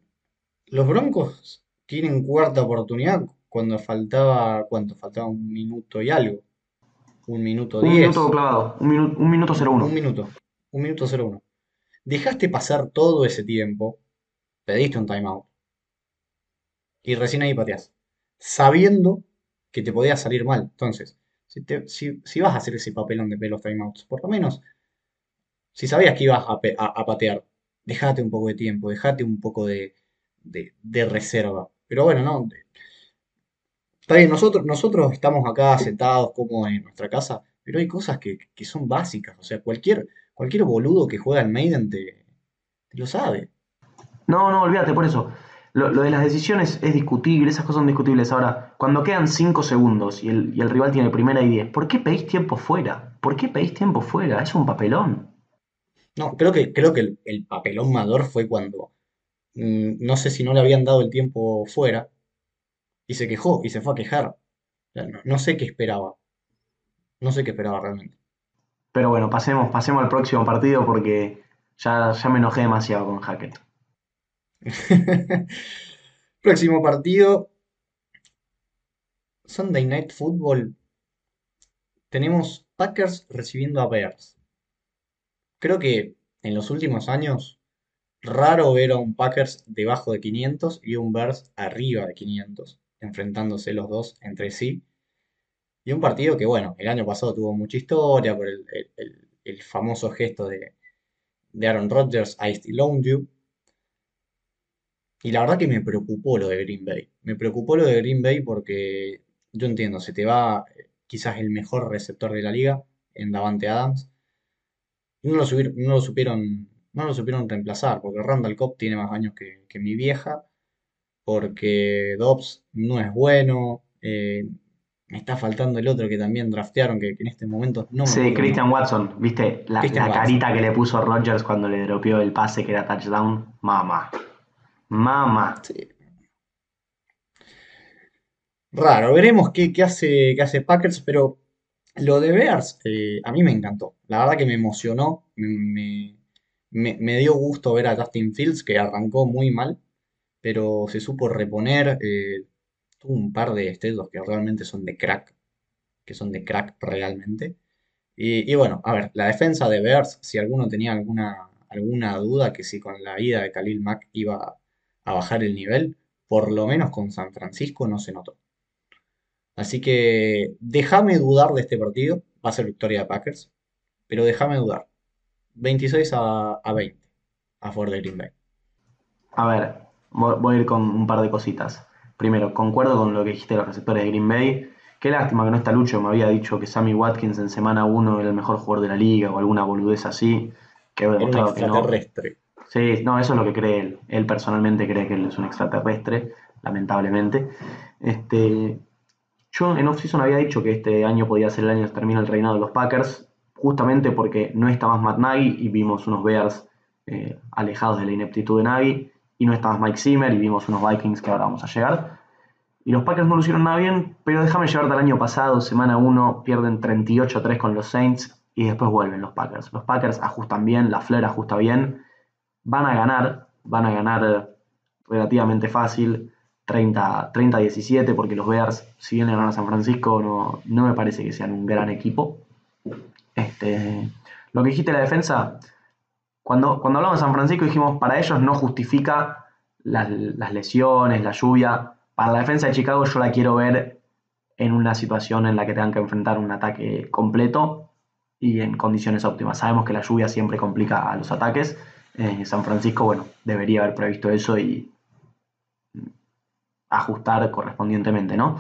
los Broncos tienen cuarta oportunidad cuando faltaba, ¿cuánto? Faltaba un minuto y algo. Un minuto diez. Un minuto clavado, un, minuto, un minuto 01. Un minuto, un minuto 01. Dejaste pasar todo ese tiempo, pediste un timeout y recién ahí pateás sabiendo que te podía salir mal. Entonces, si, vas a hacer ese papelón de pelos timeouts, por lo menos, si sabías que ibas a, patear, dejate un poco de tiempo, dejate un poco de, reserva. Pero bueno, no. Está bien, nosotros, nosotros estamos acá sentados como en nuestra casa, pero hay cosas que, son básicas. O sea, cualquier, cualquier boludo que juega en Maiden te, te lo sabe. No, no, olvídate por eso lo, de las decisiones es discutible, esas cosas son discutibles. Ahora, cuando quedan 5 segundos y el, rival tiene primera y 10, ¿por qué pedís tiempo fuera? ¿Por qué pedís tiempo fuera? Es un papelón. No, creo que, creo que el, el papelón mayor fue cuando, mm, no sé si no le habían dado el tiempo fuera, y se quejó, y se fue a quejar. No sé qué esperaba, no sé qué esperaba realmente. Pero bueno, pasemos, pasemos al próximo partido porque ya, ya me enojé demasiado con Hackett. Próximo partido, Sunday Night Football. Tenemos Packers recibiendo a Bears. Creo que en los últimos años, raro ver a un Packers debajo de 500 y un Bears arriba de 500, enfrentándose los dos entre sí. Y un partido que, bueno, el año pasado tuvo mucha historia por el, el- el- famoso gesto de, de Aaron Rodgers, I still own. Y la verdad que me preocupó lo de Green Bay. Me preocupó lo de Green Bay porque yo entiendo, se te va eh, quizás el mejor receptor de la liga en Davante Adams. No lo, subir- no lo supieron, no lo supieron reemplazar, porque Randall Cobb tiene más años que, que mi vieja, porque Dobbs no es bueno. eh, me está faltando el otro que también draftearon, que, que en este momento no me Sí, Christian. Watson, ¿viste? La, la carita que le puso Rodgers cuando le dropeó el pase que era touchdown. Mamá. Mamá. Sí, Raro, veremos qué, qué hace, qué hace Packers, pero lo de Bears eh, a mí me encantó. La verdad que me emocionó, me, me- me dio gusto ver a Justin Fields, que arrancó muy mal, pero se supo reponer. eh, tuvo un par de destellos que realmente son de crack, que son de crack realmente. Y, y bueno, a ver, la defensa de Bears, si alguno tenía alguna, alguna duda que si con la ida de Khalil Mack iba a bajar el nivel, por lo menos con San Francisco no se notó. Así que déjame dudar de este partido. Va a ser victoria de Packers, pero déjame dudar. 26 a, a 20 a favor de Green Bay. A ver, voy, voy a ir con un par de cositas. Primero, concuerdo con lo que dijiste de los receptores de Green Bay. Qué lástima que no está Lucho. Me había dicho que Sammy Watkins en semana uno era el mejor jugador de la liga o alguna boludez así. Un demostrado que no. Sí, no, eso es lo que cree él. Él personalmente cree que él es un extraterrestre, lamentablemente. Este, yo en off-season había dicho que este año podía ser el año que termina el reinado de los Packers, justamente porque no está más Matt Nagy y vimos unos Bears eh, alejados de la ineptitud de Nagy, y no está más Mike Zimmer y vimos unos Vikings que ahora vamos a llegar. Y los Packers no lo hicieron nada bien, pero déjame llevarte al año pasado, semana 1, pierden 38-3 con los Saints y después vuelven los Packers. Los Packers ajustan bien, la Fleur ajusta bien, van a ganar, van a ganar eh, relativamente fácil, 30, 30-17, porque los Bears, si bien le ganan a San Francisco, no, no me parece que sean un gran equipo. Este, lo que dijiste de la defensa, cuando, cuando hablamos de San Francisco dijimos, para ellos no justifica las, las lesiones, la lluvia. Para la defensa de Chicago yo la quiero ver en una situación en la que tengan que enfrentar un ataque completo y en condiciones óptimas. Sabemos que la lluvia siempre complica a los ataques. Eh, San Francisco, bueno, debería haber previsto eso y ajustar correspondientemente, ¿no?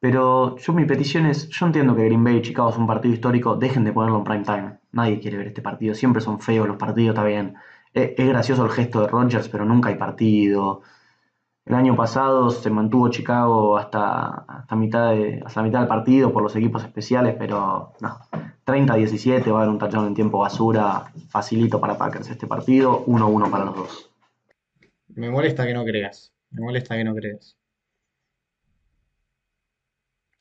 Pero yo mi petición es, yo entiendo que Green Bay y Chicago es un partido histórico, dejen de ponerlo en prime time. Nadie quiere ver este partido, siempre son feos los partidos, está bien. Es, es gracioso el gesto de Rodgers, pero nunca hay partido. El año pasado se mantuvo Chicago hasta, hasta, mitad hasta mitad del partido por los equipos especiales, pero no. 30-17 va a haber un touchdown en tiempo basura, facilito para Packers este partido, 1-1 para los dos. Me molesta que no creas. Me molesta que no creas.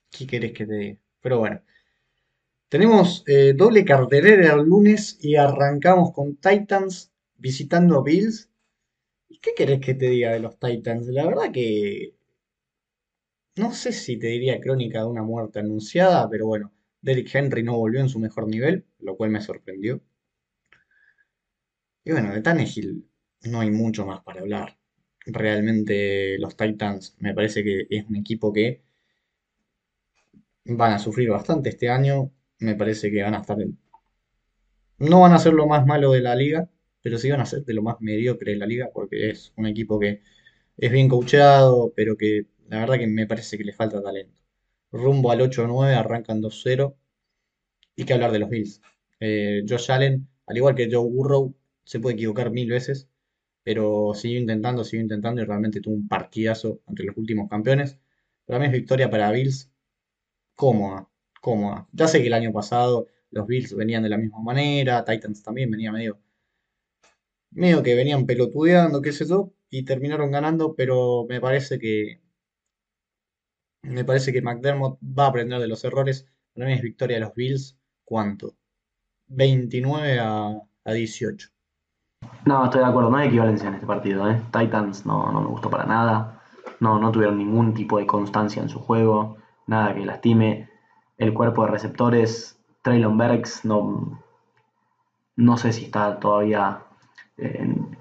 ¿Qué querés que te diga? Pero bueno. Tenemos eh, doble cartelera el lunes y arrancamos con Titans visitando Bills. ¿Y qué querés que te diga de los Titans? La verdad que no sé si te diría crónica de una muerte anunciada, pero bueno, Derrick Henry no volvió en su mejor nivel, lo cual me sorprendió. Y bueno, de Tannehill no hay mucho más para hablar. Realmente los Titans me parece que es un equipo que van a sufrir bastante este año. Me parece que van a estar en... No van a ser lo más malo de la liga, pero sí van a ser de lo más mediocre de la liga porque es un equipo que es bien coachado, pero que la verdad que me parece que le falta talento. Rumbo al 8-9 arrancan 2-0. Y que hablar de los Bills. Eh, Josh Allen, al igual que Joe Burrow, se puede equivocar mil veces, pero siguió intentando, siguió intentando y realmente tuvo un partidazo entre los últimos campeones. Para mí es victoria para Bills cómoda, cómoda. Ya sé que el año pasado los Bills venían de la misma manera, Titans también venía medio, medio que venían pelotudeando, qué sé yo, y terminaron ganando, pero me parece que, me parece que McDermott va a aprender de los errores. Para mí es victoria de los Bills. ¿Cuánto? 29 a, a 18. No, estoy de acuerdo, no hay equivalencia en este partido. ¿eh? Titans no, no me gustó para nada. No, no tuvieron ningún tipo de constancia en su juego. Nada que lastime. El cuerpo de receptores, Traylon Bergs, no, no sé si está todavía en,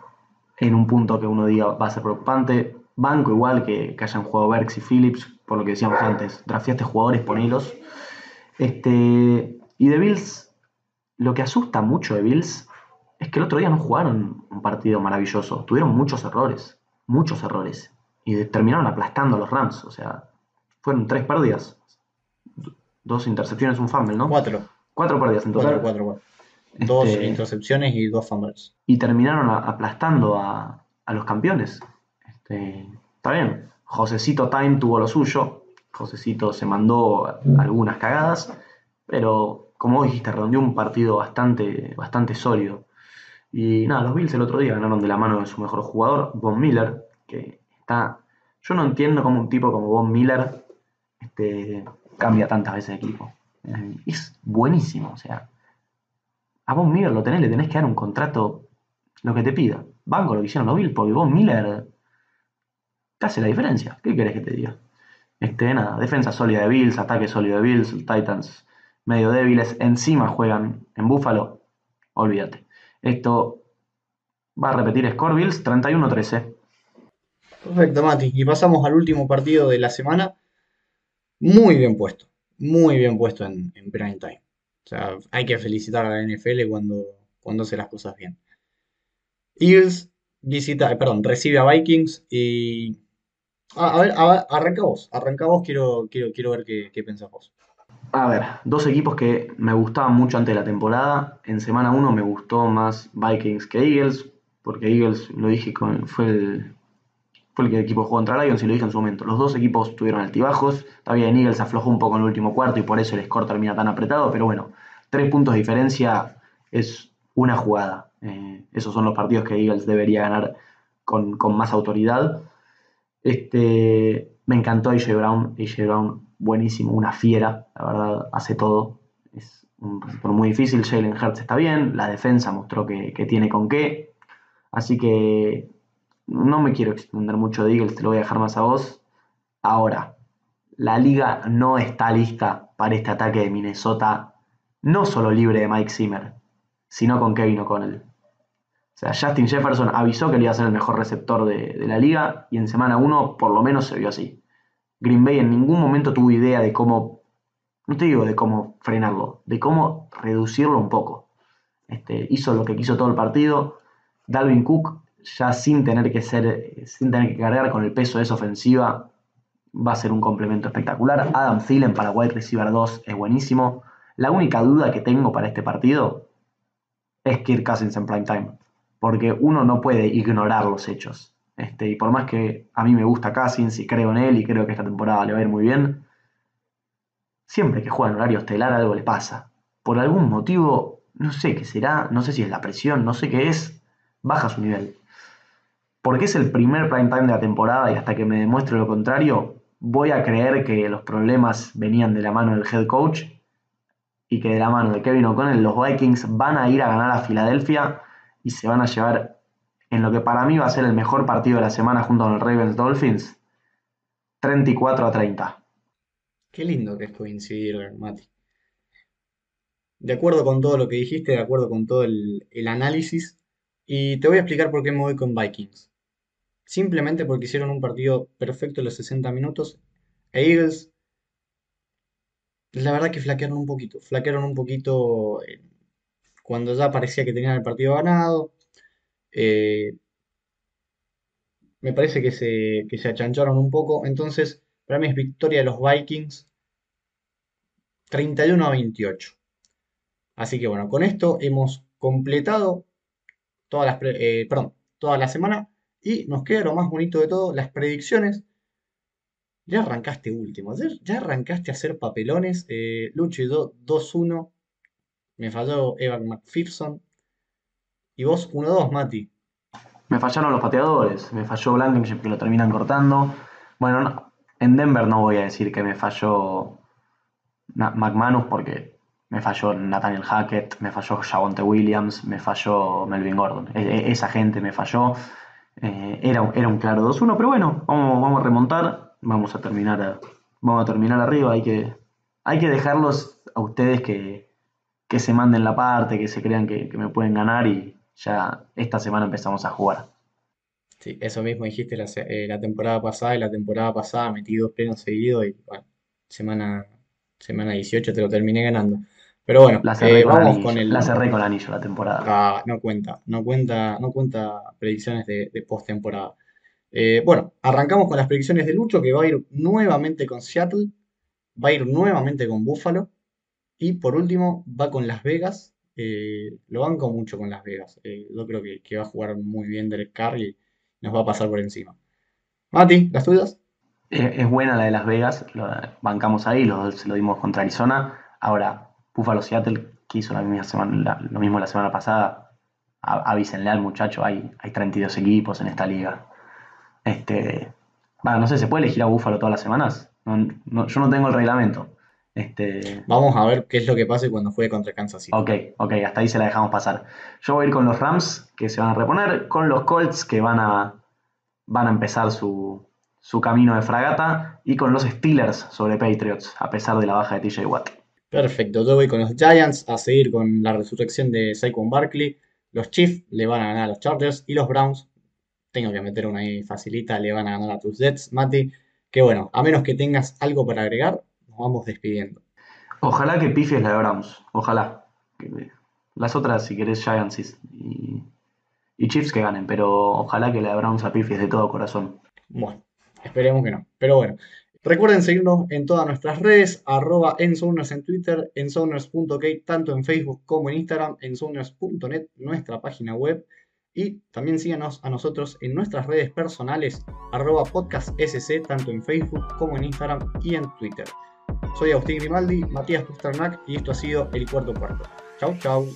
en un punto que uno diga va a ser preocupante. Banco igual que, que hayan jugado Berks y Phillips, por lo que decíamos antes. Drafteaste jugadores, ponelos. Este, y de Bills, lo que asusta mucho de Bills es que el otro día no jugaron un partido maravilloso. Tuvieron muchos errores, muchos errores. Y terminaron aplastando a los Rams. O sea, fueron tres pérdidas. Dos intercepciones, un fumble, ¿no? Cuatro. Cuatro pérdidas en Cuatro, total. cuatro, cuatro. Dos Este, intercepciones y dos fumbles. y terminaron aplastando a, a los campeones. Este, está bien, Josecito Time tuvo lo suyo, Josecito se mandó algunas cagadas, pero como vos dijiste, redondeó un partido bastante, bastante sólido. Y nada, los Bills el otro día ganaron de la mano de su mejor jugador, Von Miller, que está... Yo no entiendo cómo un tipo como Von Miller este, cambia tantas veces de equipo. Es buenísimo, o sea, a Von Miller lo tenés, le tenés que dar un contrato lo que te pida. Banco lo que hicieron los Bills, porque Von Miller te hace la diferencia. ¿Qué querés que te diga? Este, nada, defensa sólida de Bills, ataque sólido de Bills, Titans medio débiles, encima juegan en Buffalo, olvídate. Esto va a repetir Score Bills 31-13. Perfecto, Mati. Y pasamos al último partido de la semana. Muy bien puesto. Muy bien puesto en, en prime time. O sea, hay que felicitar a la NFL cuando, cuando hace las cosas bien. Eagles visita, eh, perdón, recibe a Vikings y... A, ver, a- arranca vos. Arranca vos, quiero, quiero, quiero ver qué, qué pensás vos. A ver, dos equipos que me gustaban mucho antes de la temporada. En semana 1 me gustó más Vikings que Eagles, porque Eagles, lo dije, con- fue el, fue el que equipo jugó contra Lions y lo dije en su momento. Los dos equipos tuvieron altibajos. Está bien, Eagles aflojó un poco en el último cuarto y por eso el score termina tan apretado, pero bueno, tres puntos de diferencia es una jugada. Eh, esos son los partidos que Eagles debería ganar con, con más autoridad. Este, me encantó AJ Brown. AJ Brown, buenísimo, una fiera, la verdad, hace todo. Es un receptor muy difícil. Jalen Hurts está bien. La defensa mostró que, que tiene con qué. Así que no me quiero extender mucho de Eagles, te lo voy a dejar más a vos. Ahora, la liga no está lista para este ataque de Minnesota, no solo libre de Mike Zimmer, sino con Kevin O'Connell. O sea, Justin Jefferson avisó que él iba a ser el mejor receptor de, de la liga y en semana 1 por lo menos se vio así. Green Bay en ningún momento tuvo idea de cómo, no te digo de cómo frenarlo, de cómo reducirlo un poco. Este, hizo lo que quiso todo el partido. Dalvin Cook, ya sin tener que ser, sin tener que cargar con el peso de esa ofensiva, va a ser un complemento espectacular. Adam Thielen para wide receiver 2 es buenísimo. La única duda que tengo para este partido es Kirk Cousins en prime time porque uno no puede ignorar los hechos. Este, y por más que a mí me gusta Cousins y creo en él y creo que esta temporada le va a ir muy bien, siempre que juega en horario estelar algo le pasa. Por algún motivo, no sé qué será, no sé si es la presión, no sé qué es, baja su nivel. Porque es el primer prime time de la temporada y hasta que me demuestre lo contrario, voy a creer que los problemas venían de la mano del head coach y que de la mano de Kevin O'Connell los Vikings van a ir a ganar a Filadelfia y se van a llevar en lo que para mí va a ser el mejor partido de la semana junto con el Ravens Dolphins, 34 a 30. Qué lindo que es coincidir, Mati. De acuerdo con todo lo que dijiste, de acuerdo con todo el, análisis, y te voy a explicar por qué me voy con Vikings. Simplemente porque hicieron un partido perfecto en los 60 minutos. E Eagles, la verdad que flaquearon un poquito. Flaquearon un poquito eh, cuando ya parecía que tenían el partido ganado. Eh, me parece que se, que se achancharon un poco. Entonces, para mí es victoria de los Vikings 31 a 28. Así que bueno, con esto hemos completado todas las, eh, toda la semana y nos queda lo más bonito de todo, las predicciones. Ya arrancaste último, ya arrancaste a hacer papelones. Eh, Lucho y yo 2-1, me falló Evan McPherson. Y vos 1-2, Mati. Me fallaron los pateadores, me falló Blankenship que lo terminan cortando. Bueno, no- en Denver no voy a decir que me falló McManus porque me falló Nathaniel Hackett, me falló Javonte Williams, me falló Melvin Gordon. E- e- esa gente me falló. Eh, era, era un claro 2-1, pero bueno, vamos, vamos a remontar, vamos a terminar a- vamos a terminar arriba, hay que, hay que dejarlos a ustedes que, que se manden la parte, que se crean que, que me pueden ganar y ya esta semana empezamos a jugar. Sí, eso mismo dijiste la, eh, la temporada pasada y la temporada pasada metí dos plenos seguidos y bueno, semana, semana 18 te lo terminé ganando. Pero bueno, La cerré eh, con vamos anillo, con el... la cerré con anillo la temporada. Ah, no cuenta, no cuenta, no cuenta predicciones de, de postemporada. Eh, bueno, arrancamos con las predicciones de Lucho, que va a ir nuevamente con Seattle, va a ir nuevamente con Buffalo, y por último va con Las Vegas. Eh, lo banco mucho con Las Vegas. Eh, yo creo que, va a jugar muy bien Derek Carr y nos va a pasar por encima. Mati, ¿las tuyas? Es buena la de Las Vegas, lo bancamos ahí, lo, se lo dimos contra Arizona. Ahora, Buffalo Seattle, que hizo la misma semana, lo mismo la semana pasada, a- avísenle al muchacho, hay, hay 32 equipos en esta liga. Este, bueno, no sé, ¿se puede elegir a Buffalo todas las semanas? No- no- yo no tengo el reglamento. Este, Vamos a ver qué es lo que pase cuando juegue contra Kansas City. ok, ok, hasta ahí se la dejamos pasar. Yo voy a ir con los Rams, que se van a reponer, con los Colts, que van a, van a empezar su, su camino de fragata, y con los Steelers sobre Patriots, a pesar de la baja de TJ Watt. Perfecto, yo voy con los Giants a seguir con la resurrección de Saquon Barkley. Los Chiefs le van a ganar a los Chargers y los Browns, tengo que meter una ahí facilita, le van a ganar a tus Jets, Mati. Que bueno, a menos que tengas algo para agregar, nos vamos despidiendo. Ojalá que pifies la de Browns, ojalá. Las otras, si querés, Giants y, y Chiefs que ganen, pero ojalá que la de Browns a pifies de todo corazón. Bueno, esperemos que no. Pero bueno, recuerden seguirnos en todas nuestras redes, arroba ensoners en Twitter, ensoners.ok, tanto en Facebook como en Instagram, ensoners.net, nuestra página web. Y también síganos a nosotros en nuestras redes personales, arroba podcastsc, tanto en Facebook como en Instagram y en Twitter. Soy Agustín Grimaldi, Matías Pusternak y esto ha sido El Cuarto Cuarto. Chau, chau.